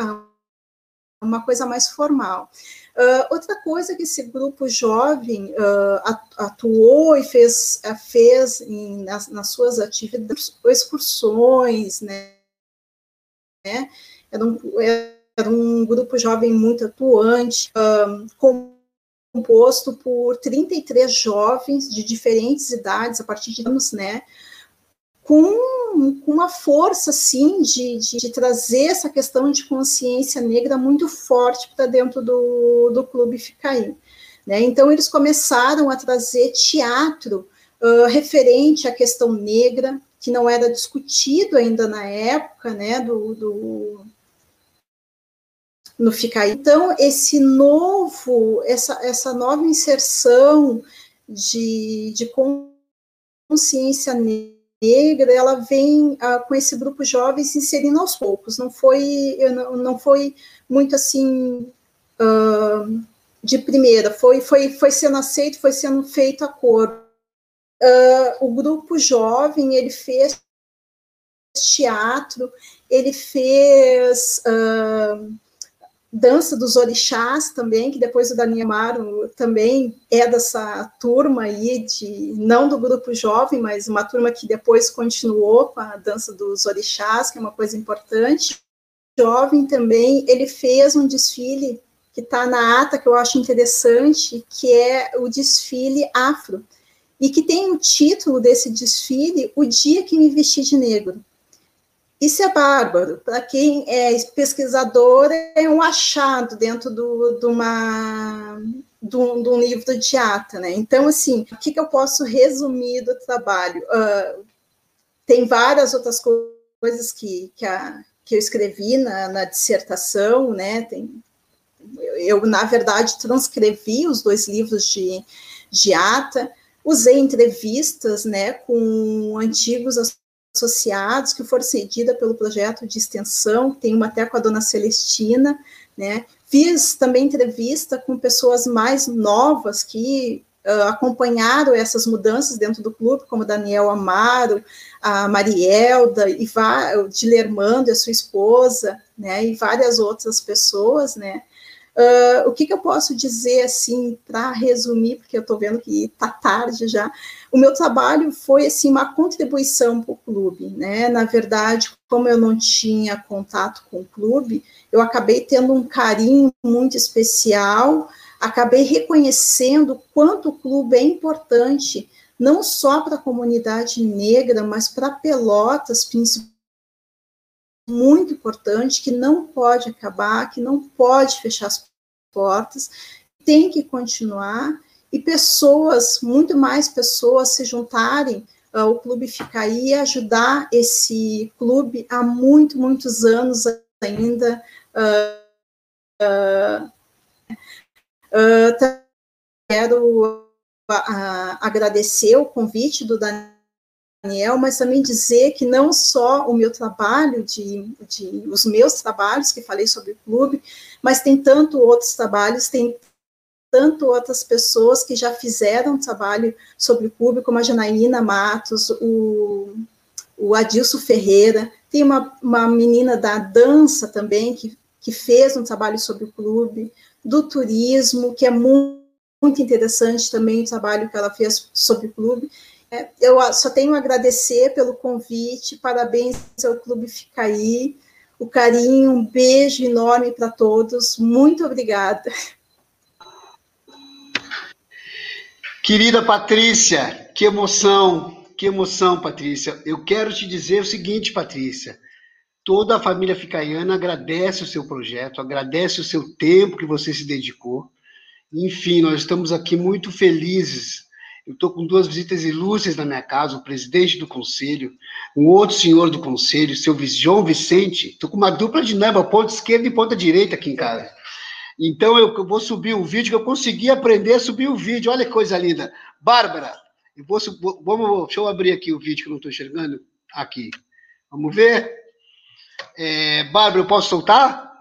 uma coisa mais formal. Uh, outra coisa que esse grupo jovem uh, atuou e fez, fez em, nas, nas, suas atividades, excursões, né? Era um, era um grupo jovem muito atuante, composto por 33 jovens de diferentes idades, a partir de anos, né? Com, com uma força, assim, de, de, de, trazer essa questão de consciência negra muito forte para dentro do, do Clube Ficaí. Né? Então, eles começaram a trazer teatro uh, referente à questão negra, que não era discutido ainda na época, né, do, do no Ficaí. Então, esse novo, essa, essa nova inserção de, de consciência negra, ela vem ah, com esse grupo jovem se inserindo aos poucos. Não foi, não, não foi muito assim uh, de primeira. Foi, foi, foi sendo aceito, foi sendo feito acordo. Uh, o grupo jovem ele fez teatro, ele fez dança dos orixás também, que depois o Daniel Amaro também é dessa turma aí, de, não do grupo jovem, mas uma turma que depois continuou com a dança dos orixás, que é uma coisa importante. Jovem também, ele fez um desfile que está na ata, que eu acho interessante, que é o desfile afro, e que tem o título desse desfile, O Dia que Me Vesti de Negro. Isso é bárbaro. Para quem é pesquisador, é um achado dentro do, de, uma, de, um, de um livro de ata. Né? Então, assim, o que, que eu posso resumir do trabalho? Uh, tem várias outras coisas que, que, a, que eu escrevi na, na dissertação, né? Tem, eu, na verdade, transcrevi os dois livros de, de ata, usei entrevistas né, com antigos associados que foram cedida pelo projeto de extensão, tem uma até com a dona Celestina, né? Fiz também entrevista com pessoas mais novas que uh, acompanharam essas mudanças dentro do clube, como Daniel Amaro, a Marielda, e o Dilermando, a sua esposa, né? E várias outras pessoas, né? Uh, o que, que, eu posso dizer assim para resumir, porque eu estou vendo que está tarde já. O meu trabalho foi assim uma contribuição para o clube, né? Na verdade, como eu não tinha contato com o clube, eu acabei tendo um carinho muito especial, acabei reconhecendo quanto o clube é importante, não só para a comunidade negra, mas para Pelotas, principalmente muito importante que não pode acabar, que não pode fechar as portas, tem que continuar e pessoas, muito mais pessoas se juntarem uh, o clube fica aí e ajudar esse clube há muito, muitos anos ainda. Uh, uh, quero agradecer o convite do Daniel Daniel, mas também dizer que não só o meu trabalho, de, de, os meus trabalhos, que falei sobre o clube, mas tem tanto outros trabalhos, tem tanto outras pessoas que já fizeram trabalho sobre o clube, como a Janaína Matos, o, o Adilson Ferreira, tem uma, uma menina da dança também, que, que fez um trabalho sobre o clube, do turismo, que é muito, muito interessante também o trabalho que ela fez sobre o clube, eu só tenho a agradecer pelo convite, parabéns ao Clube Ficaí, o carinho, um beijo enorme para todos, muito obrigada. Querida Patrícia, que emoção, que emoção, Patrícia. Eu quero te dizer o seguinte, Patrícia, toda a família ficaiana agradece o seu projeto, agradece o seu tempo que você se dedicou. Enfim, nós estamos aqui muito felizes Eu estou com duas visitas ilustres na minha casa, o presidente do conselho, um outro senhor do conselho, seu João Vicente. Estou com uma dupla de namba, ponta esquerda e ponta direita aqui em casa. Então eu vou subir um vídeo que eu consegui aprender a subir o vídeo. Olha que coisa linda. Bárbara, eu vou, vamos, deixa eu abrir aqui o vídeo que eu não estou enxergando. Aqui. Vamos ver? É, Bárbara, eu posso soltar?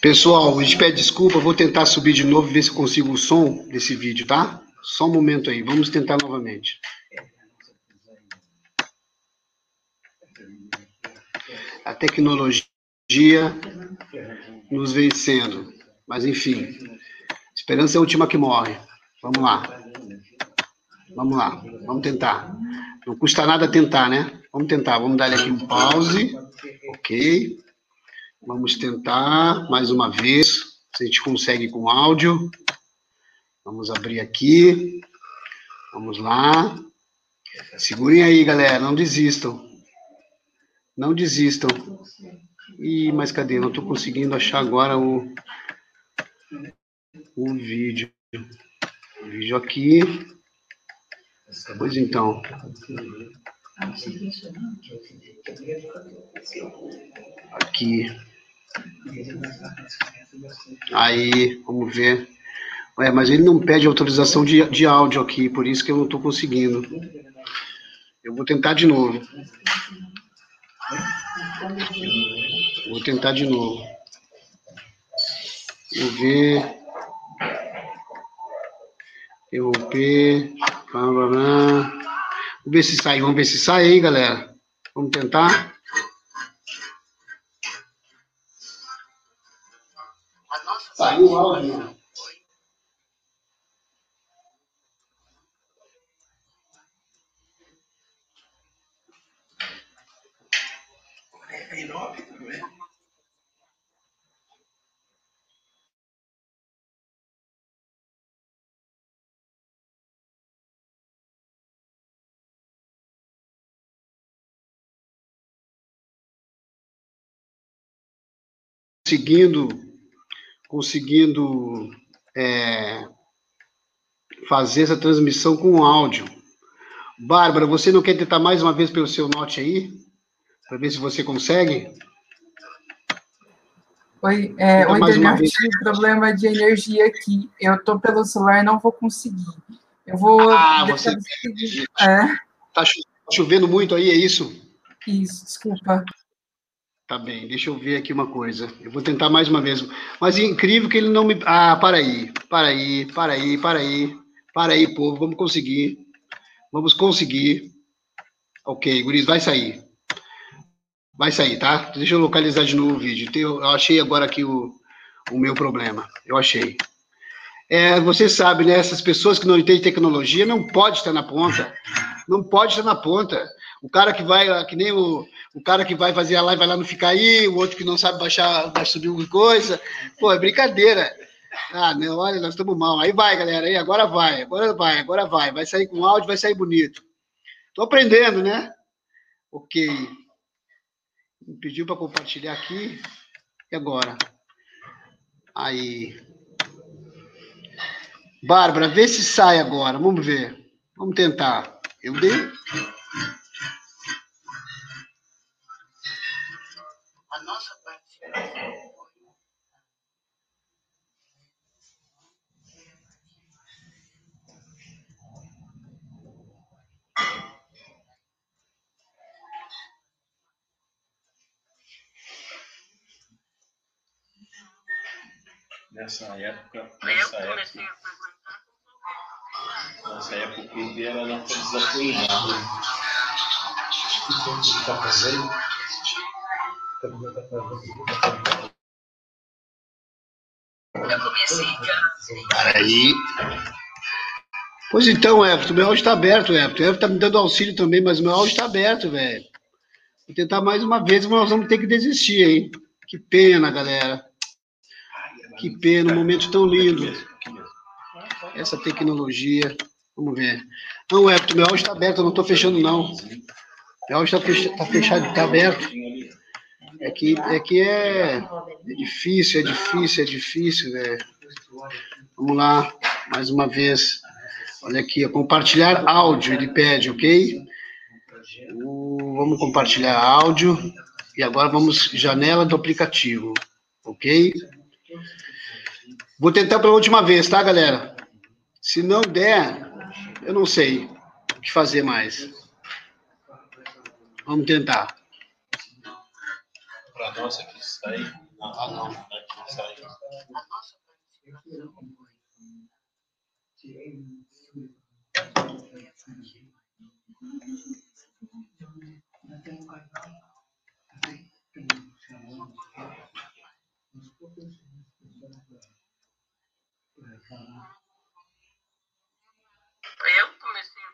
Pessoal, a gente pede desculpa, vou tentar subir de novo e ver se consigo o som desse vídeo, tá? Só um momento aí, vamos tentar novamente. A tecnologia nos vencendo. Mas enfim, esperança é a última que morre. Vamos lá. Vamos lá, vamos tentar. Não custa nada tentar, né? Vamos tentar, vamos dar aqui um pause. Ok. Vamos tentar mais uma vez, se a gente consegue com áudio. Vamos abrir aqui. Vamos lá. Segurem aí, galera, não desistam. Não desistam. Ih, mas cadê? Não estou conseguindo achar agora o, o vídeo. O vídeo aqui. Pois então. Aqui. Aí, vamos ver. Mas ele não pede autorização de, de áudio aqui, por isso que eu não estou conseguindo. Eu vou tentar de novo. Vou tentar de novo. Vou ver. Interromper. Vamos ver se sai. Vamos ver se sai aí, galera. Vamos tentar. Saiu o áudio. Conseguindo, conseguindo é, fazer essa transmissão com áudio. Bárbara, você não quer tentar mais uma vez pelo seu note aí? Para ver se você consegue? Oi, é, Daniel, vez. tive problema de energia aqui. Eu estou pelo celular, não vou conseguir. Eu vou. Ah, você- É, Tá cho- chovendo muito aí, é isso? isso, desculpa. Tá bem, deixa eu ver aqui uma coisa. Eu vou tentar mais uma vez. Mas é incrível que ele não me. Ah, para aí, para aí, para aí, para aí. Para aí, povo, vamos conseguir. Vamos conseguir. Ok, Guris, vai sair. Vai sair, tá? Deixa eu localizar de novo o vídeo. Eu achei agora aqui o, o meu problema. Eu achei. É, você sabe, né? Essas pessoas que não entendem tecnologia não pode estar na ponta. Não pode estar na ponta. O cara que vai, que nem o, o cara que vai fazer a live vai lá não ficar aí, o outro que não sabe baixar, vai subir alguma coisa. Pô, é brincadeira. Ah, não, olha, nós estamos mal. Aí vai, galera, aí agora vai, agora vai, agora vai. Vai sair com áudio, vai sair bonito. Estou aprendendo, né? Ok. Me pediu para compartilhar aqui. E agora? Aí. Bárbara, vê se sai agora. Vamos ver. Vamos tentar. Eu dei. Nessa época, nessa época, nessa época o clube era na desapoiado. Tá fazendo? eu comecei já. Peraí. Pois então, Everton, meu áudio está aberto, Everton. O Everton está me dando auxílio também, mas meu áudio está aberto, velho. Vou tentar mais uma vez, mas nós vamos ter que desistir, hein? Que pena, galera. Que pena, um momento tão lindo. Essa tecnologia. Vamos ver. Não, Everton, meu áudio está aberto, eu não estou fechando, não. Meu áudio está tá fechado, está aberto. É que é, que é, é difícil, é difícil, é difícil, velho. Vamos lá, mais uma vez. Olha aqui, é compartilhar áudio, ele pede, ok? O- vamos compartilhar áudio. E agora vamos, janela do aplicativo, ok? Vou tentar pela última vez, tá, galera? Se não der, eu não sei o que fazer mais. Vamos tentar. Para nós aqui sai. Ah, não. Aqui sai. Eu comecei a.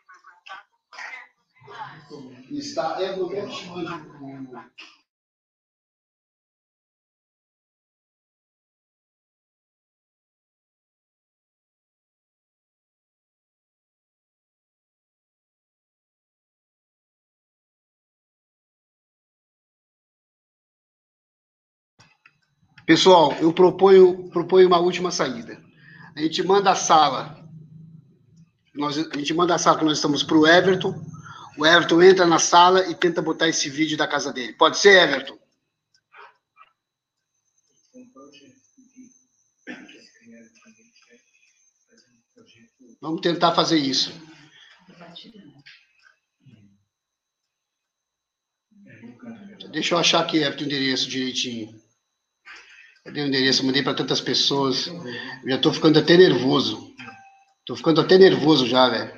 Pessoal, eu proponho, proponho uma última saída. A gente manda a sala. Nós, a gente manda a sala que nós estamos para o Everton. O Everton entra na sala e tenta botar esse vídeo da casa dele. Pode ser, Everton? Vamos tentar fazer isso. Deixa eu achar aqui, Everton, o endereço direitinho. Cadê o endereço? Eu mandei para tantas pessoas. Eu já estou ficando até nervoso. Estou ficando até nervoso já, velho.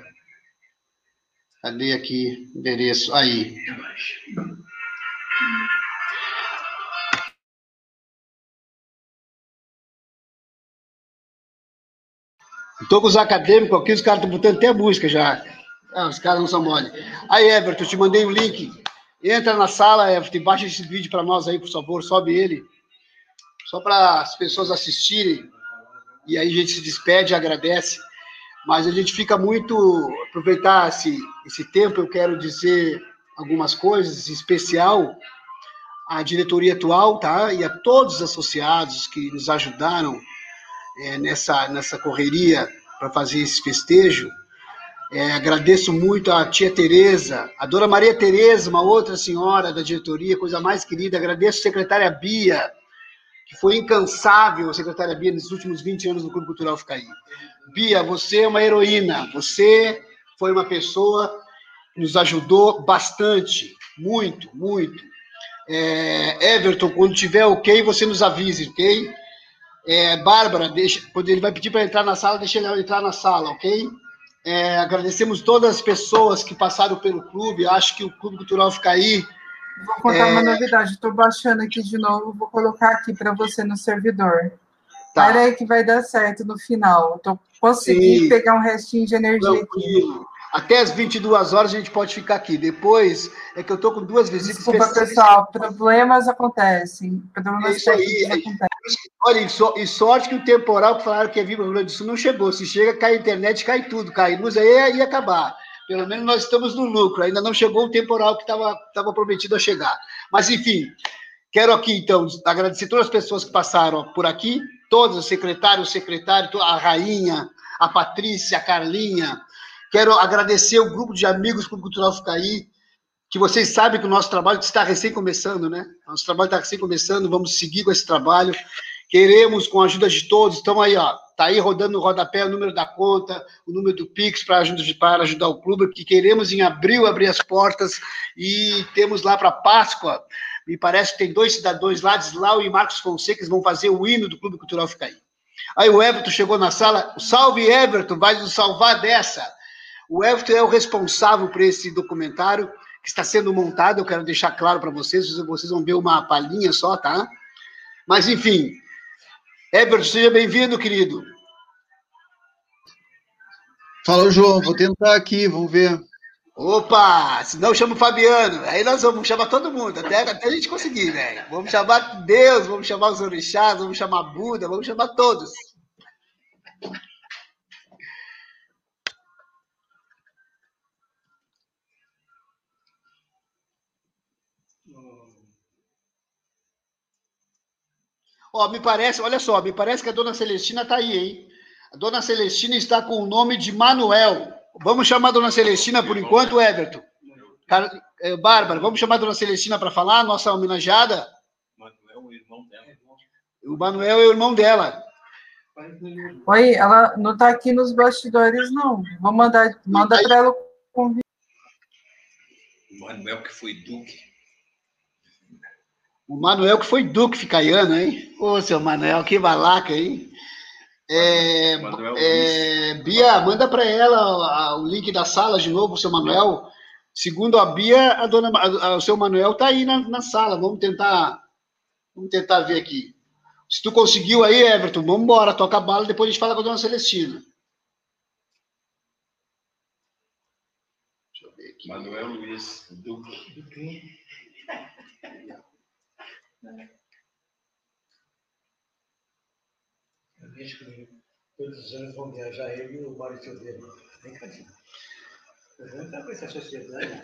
Cadê aqui endereço? Aí. Estou com os acadêmicos aqui, os caras estão botando até música já. Ah, os caras não são mole. Aí, Everton, eu te mandei o link. Entra na sala, Everton, e baixa esse vídeo para nós aí, por favor, sobe ele. Só para as pessoas assistirem. E aí a gente se despede, agradece. Mas a gente fica muito. Aproveitar esse, esse tempo, eu quero dizer algumas coisas, em especial à diretoria atual, tá? E a todos os associados que nos ajudaram é, nessa, nessa correria para fazer esse festejo. É, agradeço muito a tia Tereza, a dona Maria Tereza, uma outra senhora da diretoria, coisa mais querida. Agradeço a secretária Bia, que foi incansável, secretária Bia, nesses últimos 20 anos no Clube Cultural Ficaí. Bia, você é uma heroína, você foi uma pessoa que nos ajudou bastante, muito, muito. É, Everton, quando tiver ok, você nos avise, ok? É, Bárbara, deixa, quando ele vai pedir para entrar na sala, deixa ele entrar na sala, ok? É, agradecemos todas as pessoas que passaram pelo clube. Acho que o Clube Cultural fica aí. Vou contar É. uma novidade. Estou baixando aqui de novo, vou colocar aqui para você no servidor. Tá. Espera aí que vai dar certo no final. Tô consegui Sim. pegar um restinho de energia aqui. Tranquilo. Até as 22 horas a gente pode ficar aqui. Depois é que eu tô com duas visitas Desculpa, pessoal. Problemas acontecem. Problemas É isso aí. técnicos acontecem. Olha, e, so- e sorte que o temporal que falaram que ia vir para o Rio Grande do Sul não chegou. Se chega, cai a internet, cai tudo. Cai luz, aí ia acabar. Pelo menos nós estamos no lucro. Ainda não chegou o temporal que estava prometido a chegar. Mas, enfim, quero aqui, então, agradecer todas as pessoas que passaram por aqui, todos, os secretários, o secretário, a rainha, a Patrícia, a Carlinha. Quero agradecer o grupo de amigos do Cultural Ficaí, que vocês sabem que o nosso trabalho está recém começando, né? Nosso trabalho está recém começando, vamos seguir com esse trabalho. Queremos, com a ajuda de todos, estão aí, ó, tá aí rodando no rodapé o número da conta, o número do Pix para ajudar, ajudar o clube, que queremos em abril abrir as portas e temos lá para Páscoa, me parece que tem dois cidadãos lá, Deslau e Marcos Fonseca, que vão fazer o hino do Clube Cultural Ficaí. Aí o Everton chegou na sala, salve Everton, vai nos salvar dessa. O Everton é o responsável por esse documentário que está sendo montado, eu quero deixar claro para vocês, vocês vão ver uma palhinha só, tá? Mas, enfim, Everton, seja bem-vindo, querido. Fala, João, vou tentar aqui, vamos ver. Opa, se não chama o Fabiano, aí nós vamos chamar todo mundo, até, até a gente conseguir, velho. Vamos chamar Deus, vamos chamar os orixás, vamos chamar Buda, vamos chamar todos. Ó, me parece, olha só, me parece que a dona Celestina tá aí, hein? A dona Celestina está com o nome de Manuel. Vamos chamar a dona Celestina por enquanto, Everton. Car... eh, Bárbara, vamos chamar a dona Celestina para falar, nossa homenageada? O Manuel é o irmão dela. Oi, ela não está aqui nos bastidores, não. Vou mandar, manda para ela o convite. O Manuel que foi duque. O Manuel que foi duque ficaiano, hein? Ô, seu Manuel, que balaca, hein? É, é, Bia, manda para ela a- o link da sala de novo, seu Manuel. Segundo a Bia, a dona, a- a- o seu Manuel tá aí na, na sala. Vamos tentar, vamos tentar ver aqui. Se tu conseguiu aí, Everton, vamos embora, toca a bala, depois a gente fala com a dona Celestina. Manuel Luiz Duque. <laughs> Eu vejo que todos os anos vão viajar ele e o Maurício dele. Vem cá, filho. Não está com essa sociedade.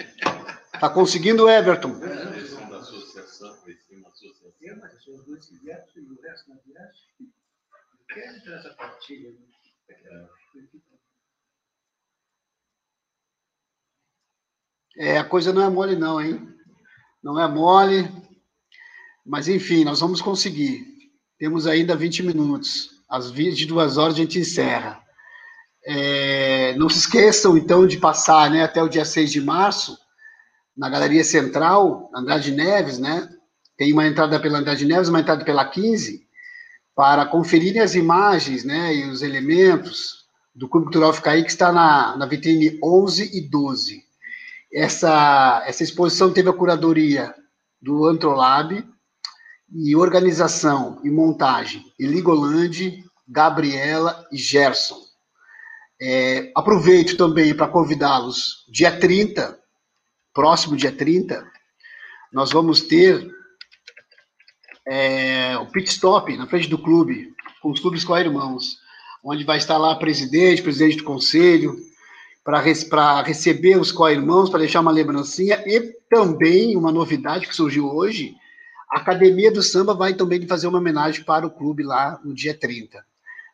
Tá conseguindo, Everton? Direção da associação, vai ser uma associação. Eu, mas sou os dois que viajam e o resto não viaja. Eu quero entrar nessa partilha. né? É, a coisa não é mole, não, hein? Não é mole. Mas, enfim, nós vamos conseguir. Temos ainda 20 minutos. Às 22 horas a gente encerra. É, não se esqueçam, então, de passar né, até o dia 6 de março, na Galeria Central, Andrade Neves, né? Tem uma entrada pela Andrade Neves, uma entrada pela 15, para conferirem as imagens né, e os elementos do Clube Cultural Ficaí, que está na, na vitrine 11 e 12. Essa, essa exposição teve a curadoria do Antrolab e organização e montagem Eligolande, Gabriela e Gerson. É, aproveito também para convidá-los, dia 30, próximo dia 30, nós vamos ter é, o pit stop na frente do clube, com os clubes co-irmãos, onde vai estar lá presidente, presidente do conselho, para receber os co-irmãos, para deixar uma lembrancinha, e também uma novidade que surgiu hoje, a Academia do Samba vai também fazer uma homenagem para o clube lá no dia 30.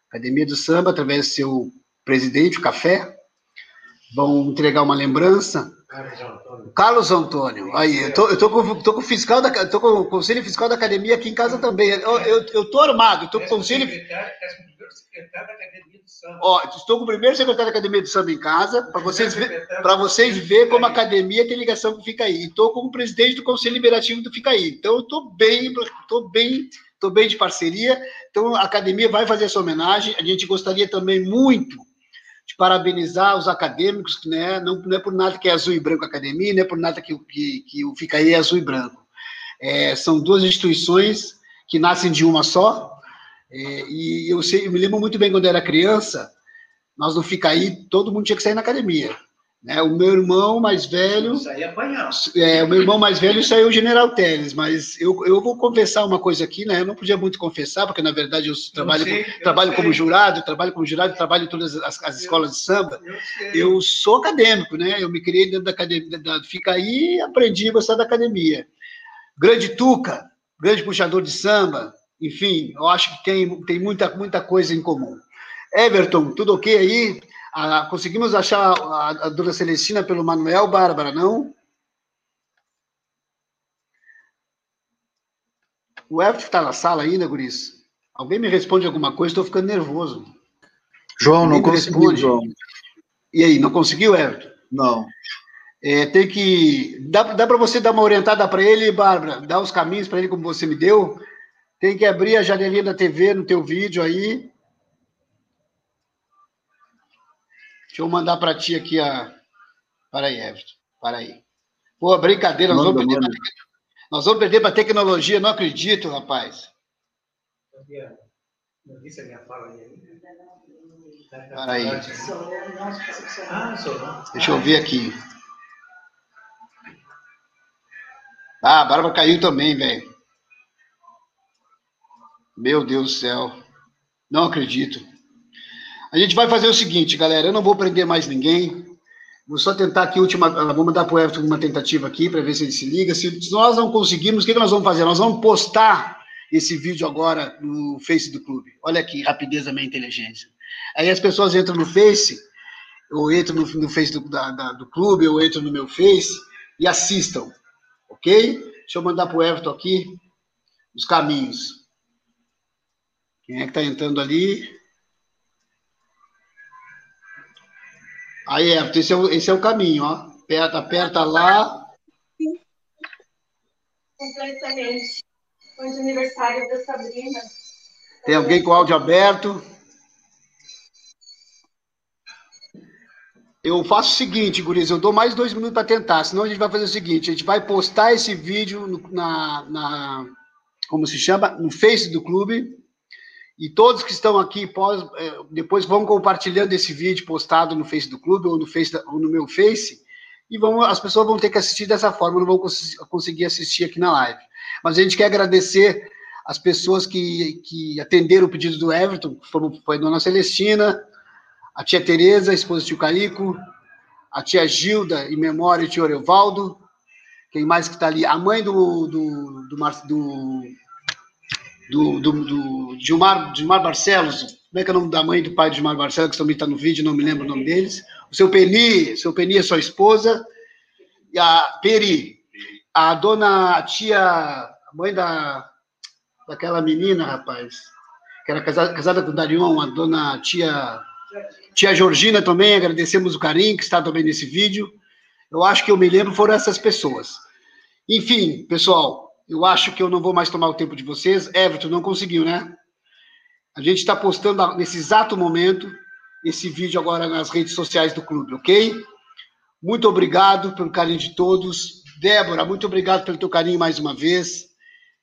Academia do Samba, através do seu presidente, o Café, vão entregar uma lembrança. Carlos Antônio. Carlos Antônio, aí, eu tô, eu tô, com, tô com o fiscal da, tô com o conselho fiscal da academia aqui em casa também. Eu, eu, eu tô armado, eu tô com o conselho. Secretário, tá da Academia do Samba. Ó, estou com o primeiro secretário da Academia do Samba em casa, para vocês, ver, vocês verem como a academia tem ligação com o Fica Aí. Estou como presidente do Conselho Liberativo do Fica Aí. Então, eu estou bem, estou bem, estou bem de parceria. Então, a academia vai fazer essa homenagem. A gente gostaria também muito de parabenizar os acadêmicos, né? não, não é por nada que é azul e branco a academia, não é por nada que, que, que o Fica Aí é azul e branco. É, são duas instituições que nascem de uma só, é, e eu, sei, eu me lembro muito bem quando eu era criança, nós no Fica Aí, todo mundo tinha que sair na academia. Né? O meu irmão mais velho. Saía apanhando. É, o meu irmão mais velho saiu o General Teles, mas eu, eu vou confessar uma coisa aqui, né? Eu não podia muito confessar, porque na verdade eu trabalho, sei, com- eu trabalho sei. como jurado, trabalho como jurado, trabalho em todas as, as escolas de samba. Eu sou acadêmico, né? Eu me criei dentro da academia, da, fica aí e aprendi a gostar da academia. Grande Tuca, grande puxador de samba, enfim, eu acho que tem, tem muita, muita coisa em comum. Everton, tudo ok aí? Ah, conseguimos achar a, a dona Celestina pelo Manuel, Bárbara, não? O Everton está na sala ainda, Guris? Alguém me responde alguma coisa, estou ficando nervoso. João, não Ninguém me consegui, responde. João. E aí, não conseguiu, Everton? Não. É, tem que. Dá, dá para você dar uma orientada para ele, Bárbara? Dar os caminhos para ele, como você me deu? Tem que abrir a janelinha da TV no teu vídeo aí. Deixa eu mandar para ti aqui a. Para aí, Everton. Para aí. Pô, brincadeira, nós vamos perder nós vamos perder para tecnologia, não acredito, rapaz. Não disse a minha fala aí. Deixa eu ver aqui. Ah, a Bárbara caiu também, velho. Meu Deus do céu. Não acredito. A gente vai fazer o seguinte, galera. Eu não vou prender mais ninguém. Vou só tentar aqui última. ah, Vou mandar para o Everton uma tentativa aqui para ver se ele se liga. Se nós não conseguirmos, o que, que nós vamos fazer? Nós vamos postar esse vídeo agora no Face do Clube. Olha aqui, rapidez da minha inteligência. Aí as pessoas entram no Face, ou entram no, no Face do, da- da- do clube, ou entram no meu Face e assistam. Ok? Deixa eu mandar para o Everton aqui os caminhos. Quem é que está entrando ali? Aí, Everton, esse é o, esse é o caminho, ó. Aperta, aperta lá. Completamente. Aniversário da Sabrina. Tem alguém com o áudio aberto? Eu faço o seguinte, Guriz, eu dou mais dois minutos para tentar, senão a gente vai fazer o seguinte, a gente vai postar esse vídeo na, na- como se chama, no Face do clube, e todos que estão aqui pós- eh, depois vão compartilhando esse vídeo postado no Face do clube ou no, face ou no meu Face, e vão, as pessoas vão ter que assistir dessa forma, não vão cons- conseguir assistir aqui na live. Mas a gente quer agradecer as pessoas que, que atenderam o pedido do Everton, foram, foi a dona Celestina, a tia Tereza, a esposa do tio Caico, a tia Gilda, em memória, o tio Evaldo, quem mais que está ali? A mãe do, do, do, Mar- do, do, do, do Gilmar, Gilmar Barcelos, como é que é o nome da mãe e do pai de Gilmar Barcelos, que também está no vídeo, não me lembro o nome deles, o seu Peni, seu Peni é sua esposa, e a Peri, a dona, a tia, a mãe da, daquela menina, rapaz, que era casada, casada com o Darion, a dona tia, tia Georgina também, agradecemos o carinho que está também nesse vídeo. Eu acho que eu me lembro foram essas pessoas. Enfim, pessoal, eu acho que eu não vou mais tomar o tempo de vocês. Everton não conseguiu, né? A gente está postando nesse exato momento esse vídeo agora nas redes sociais do clube, ok? Muito obrigado pelo carinho de todos. Débora, muito obrigado pelo teu carinho mais uma vez.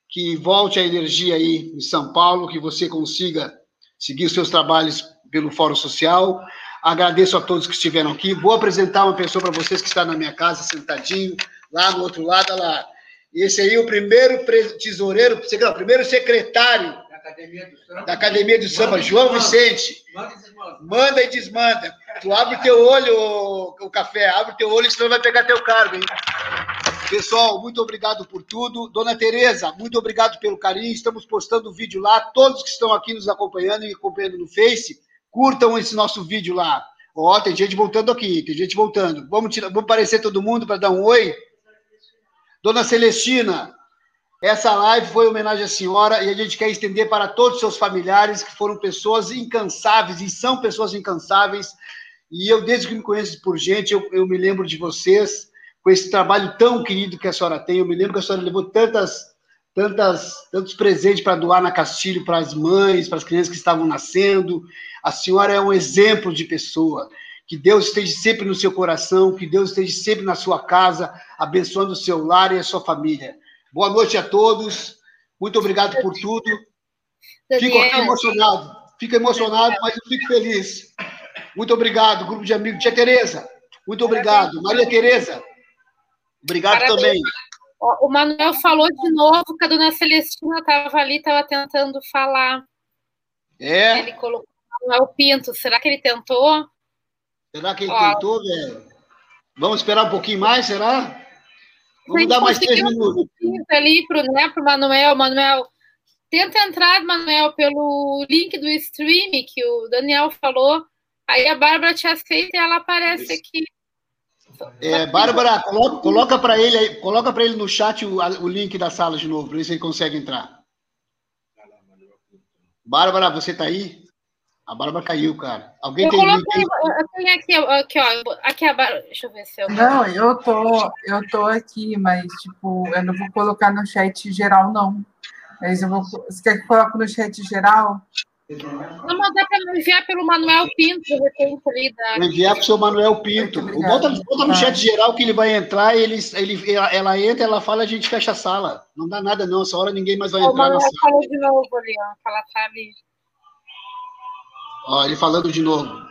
Que volte a energia aí em São Paulo, que você consiga seguir os seus trabalhos pelo Fórum Social. Agradeço a todos que estiveram aqui. Vou apresentar uma pessoa para vocês que está na minha casa, sentadinho, lá no outro lado, olha lá. Esse aí é o primeiro tesoureiro, o primeiro secretário Da Academia do Samba. da Academia do Samba, João Vicente. Manda e desmanda. Manda e desmanda. Tu abre teu olho, o, o café, abre teu olho, senão vai pegar teu cargo, hein? Pessoal, muito obrigado por tudo. Dona Tereza, muito obrigado pelo carinho. Estamos postando o vídeo lá. Todos que estão aqui nos acompanhando e acompanhando no Face, curtam esse nosso vídeo lá. Ó, tem gente voltando aqui, tem gente voltando. Vamos, tirar, vamos aparecer todo mundo para dar um oi? Dona Celestina, Essa live foi em homenagem à senhora e a gente quer estender para todos os seus familiares que foram pessoas incansáveis e são pessoas incansáveis. E eu, desde que me conheço por gente, eu, eu me lembro de vocês com esse trabalho tão querido que a senhora tem. Eu me lembro que a senhora levou tantas, tantas, tantos presentes para doar na Castilho para as mães, para as crianças que estavam nascendo. A senhora é um exemplo de pessoa. Que Deus esteja sempre no seu coração, que Deus esteja sempre na sua casa, abençoando o seu lar e a sua família. Boa noite a todos. Muito obrigado por tudo. Fico aqui emocionado. Fico emocionado, mas eu fico feliz. Muito obrigado, grupo de amigos. Tia Tereza, muito obrigado. Maria Tereza, obrigado Parabéns. também. O Manuel falou de novo que a dona Celestina estava ali, estava tentando falar. É? Ele colocou o Manuel Pinto. Será que ele tentou? Será que ele Ó. tentou, velho? Vamos esperar um pouquinho mais, será? Vamos dar mais três um minutos. Ali pro, né, pro Manuel. Manuel, tenta entrar, Manuel, pelo link do stream que o Daniel falou. Aí a Bárbara te aceita e ela aparece aqui. É, Bárbara, coloca, coloca para ele, aí- coloca para ele no chat o, o link da sala de novo, para ver se ele consegue entrar. Bárbara, você tá aí? A Bárbara caiu, cara. Alguém Eu tem coloquei, eu tenho aqui, aqui, ó. Aqui a Bárbara. Deixa eu ver se eu. Não, eu tô, eu tô aqui, mas tipo, eu não vou colocar no chat geral, não. Mas eu vou. Você quer que eu coloque no chat geral? Não, mas dá para enviar pelo Manuel Pinto, de repente, ali da. Vou enviar para o seu Manuel Pinto. Bota, bota no chat geral que ele vai entrar, ele, ele, ela, ela entra, ela fala, a gente fecha a sala. Não dá nada, não. Essa hora ninguém mais vai o entrar na Manuel sala. falou de novo ali, ó. Fala, sabe? Ó, ele falando de novo.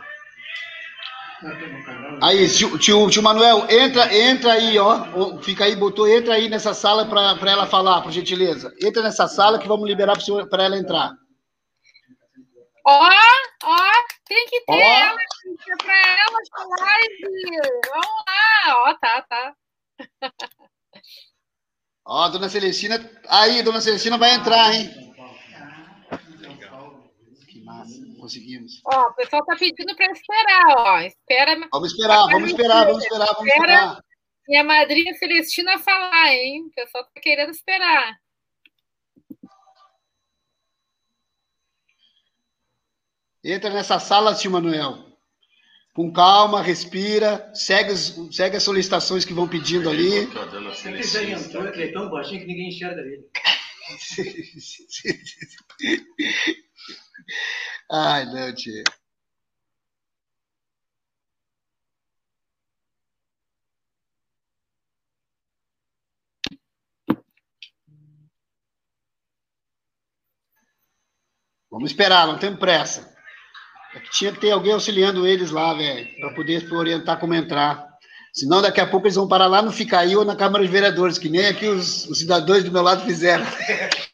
Aí, tio, tio, tio Manuel, entra, entra aí, ó. Fica aí, botou, entra aí nessa sala para ela falar, por gentileza. Entra nessa sala que vamos liberar para ela entrar. Ó, ó, tem que ter Ó. ela, ter pra ela live. Vamos lá, ó, tá, tá. Ó, dona Celestina. Aí, dona Celestina vai entrar, hein? Que massa, conseguimos. Ó, o pessoal tá pedindo pra esperar, ó. Espera. Vamos esperar, vamos esperar, vamos esperar, vamos Espera esperar. Minha madrinha Celestina falar, hein? O pessoal tá querendo esperar. Entra nessa sala, tio Manuel. Com calma, respira, segue, segue as solicitações que vão pedindo ali. Antônio, que ele é tão baixinho que ninguém enxerga ele. <laughs> Ai, não, tio. Vamos esperar, não temos pressa. É tinha que ter alguém auxiliando eles lá, velho, para poder orientar como entrar. Senão, daqui a pouco eles vão parar lá no Ficaí ou na Câmara de Vereadores, que nem aqui os, os cidadãos do meu lado fizeram. <laughs>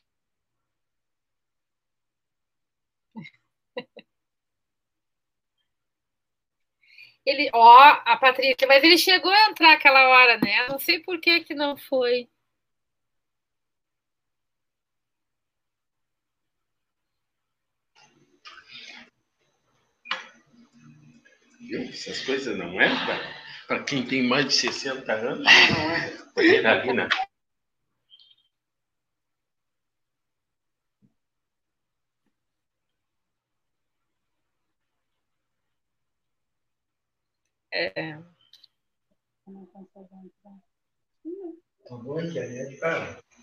Ele, ó, a Patrícia, mas ele chegou a entrar aquela hora, né? Não sei por que que não foi. Viu? Essas coisas não é para quem tem mais de 60 anos, não é. É.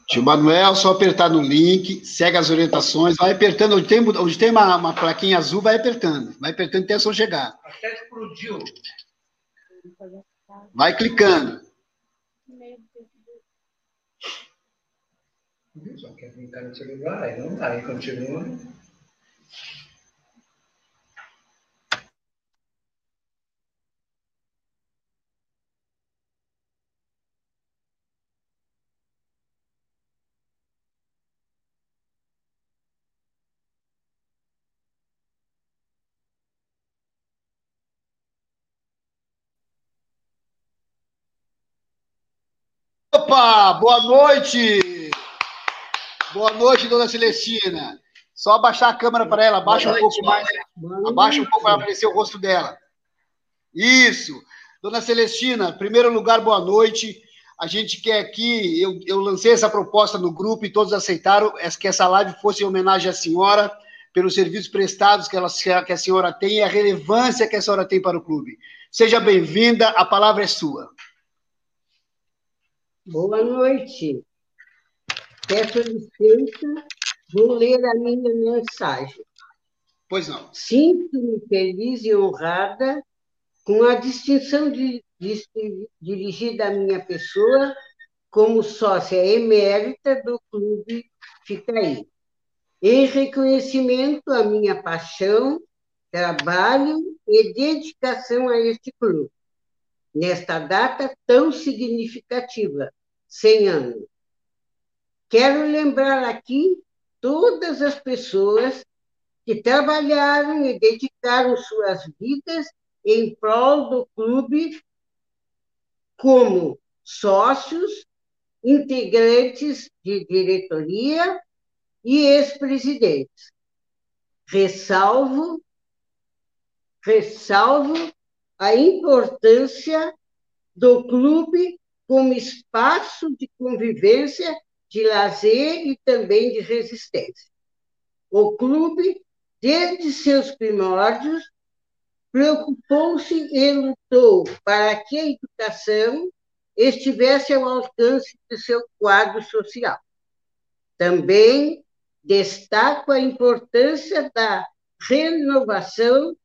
Tio Manuel, só apertar no link, segue as orientações, vai apertando, onde tem, onde tem uma, uma plaquinha azul, vai apertando, vai apertando até sua chegar. Até explodiu. Vai clicando. Só quer no celular, aí não dá, aí continua. Opa, boa noite! Boa noite, dona Celestina. Só abaixar a câmera para ela, abaixa um pouco mais. Abaixa um pouco para aparecer o rosto dela. Isso. Dona Celestina, em primeiro lugar, boa noite. A gente quer aqui, eu, eu lancei essa proposta no grupo e todos aceitaram que essa live fosse em homenagem à senhora, pelos serviços prestados que, ela, que a senhora tem e a relevância que a senhora tem para o clube. Seja bem-vinda, a palavra é sua. Boa noite. Peço licença, vou ler a minha mensagem. Pois não. Sinto-me feliz e honrada com a distinção de, de, dirigida à minha pessoa como sócia emérita do Clube Ficaí em reconhecimento à minha paixão, trabalho e dedicação a este clube, nesta data tão significativa, 100 anos. Quero lembrar aqui todas as pessoas que trabalharam e dedicaram suas vidas em prol do clube como sócios, integrantes de diretoria e ex-presidentes. Ressalvo, ressalvo a importância do clube como espaço de convivência, de lazer e também de resistência. O clube, desde seus primórdios, preocupou-se e lutou para que a educação estivesse ao alcance do seu quadro social. Também destaco a importância da renovação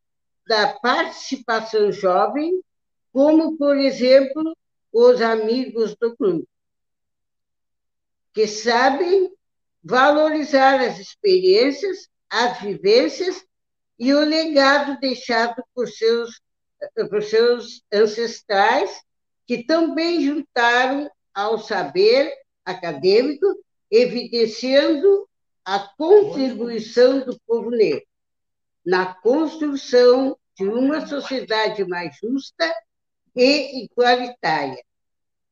da participação jovem, como, por exemplo, os amigos do clube, que sabem valorizar as experiências, as vivências e o legado deixado por seus, por seus ancestrais, que também juntaram ao saber acadêmico, evidenciando a contribuição do povo negro na construção de uma sociedade mais justa e igualitária.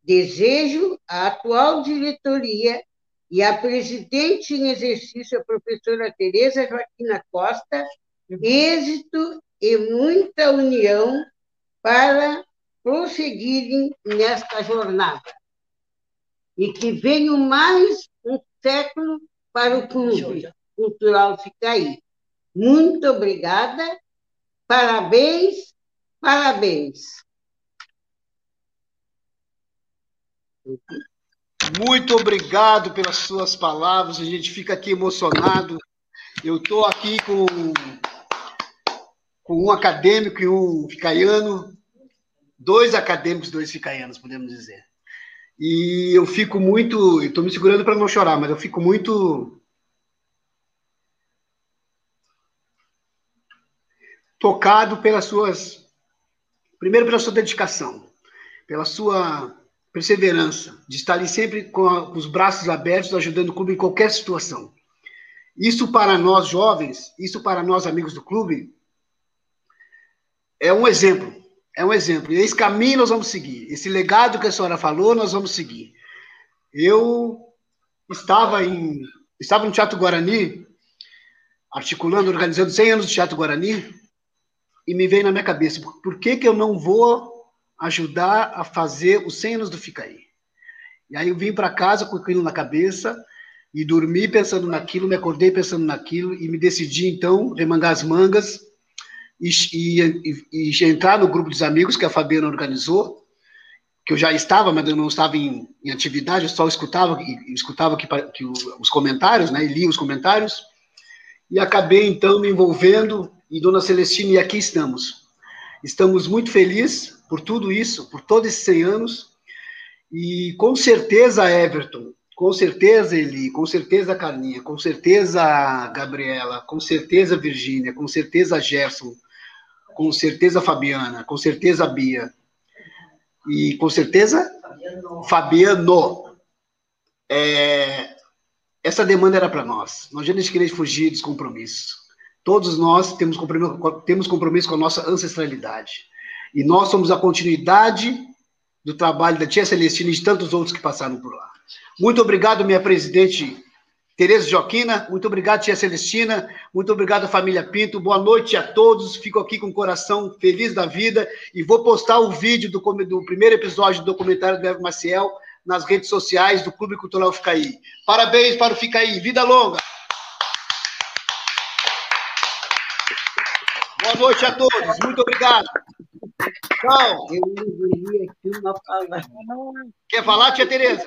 Desejo à atual diretoria e à presidente em exercício, a professora Tereza Joaquina Costa, êxito e muita união para prosseguirem nesta jornada. E que venham mais um século para o Clube Cultural Ficaí. Muito obrigada, parabéns, parabéns. Muito obrigado pelas suas palavras, a gente fica aqui emocionado. Eu estou aqui com, com um acadêmico e um ficaiano, dois acadêmicos, dois ficaianos, podemos dizer. E eu fico muito. Estou me segurando para não chorar, mas eu fico muito. Tocado pelas suas. Primeiro, pela sua dedicação, pela sua perseverança, de estar ali sempre com, a, com os braços abertos, ajudando o clube em qualquer situação. Isso para nós jovens, isso para nós amigos do clube, é um exemplo é um exemplo. E esse caminho nós vamos seguir. Esse legado que a senhora falou, nós vamos seguir. Eu estava em estava no Teatro Guarani, articulando, organizando 100 anos do Teatro Guarani, e me veio na minha cabeça, por que, que eu não vou ajudar a fazer os 100 anos do Ficaí? E aí eu vim para casa com aquilo na cabeça, e dormi pensando naquilo, me acordei pensando naquilo, e me decidi, então, remangar as mangas, e, e, e, entrar no grupo dos amigos que a Fabiana organizou, que eu já estava, mas eu não estava em, em atividade, eu só escutava, escutava que, que os comentários, né, e lia os comentários, e acabei então me envolvendo, e Dona Celestina, e aqui estamos. Estamos muito felizes por tudo isso, por todos esses 100 anos, e com certeza, Everton, com certeza, Eli, com certeza, Carlinha, com certeza, Gabriela, com certeza, Virgínia, com certeza, Gerson, com certeza Fabiana, com certeza Bia. E com certeza Fabiano. É, essa demanda era para nós. Nós já não queremos fugir dos compromissos. Todos nós temos compromisso, temos compromisso com a nossa ancestralidade. E nós somos a continuidade do trabalho da tia Celestina e de tantos outros que passaram por lá. Muito obrigado, minha presidente Tereza Joaquina, muito obrigado, tia Celestina, muito obrigado, família Pinto, boa noite a todos, fico aqui com o coração feliz da vida e vou postar o vídeo do, do primeiro episódio do documentário do Evo Maciel nas redes sociais do Clube Cultural Ficaí. Parabéns para o Ficaí. Vida longa! Boa noite a todos. Muito obrigado. Tchau. Eu ouvi aqui uma palavra. Quer falar, tia Tereza?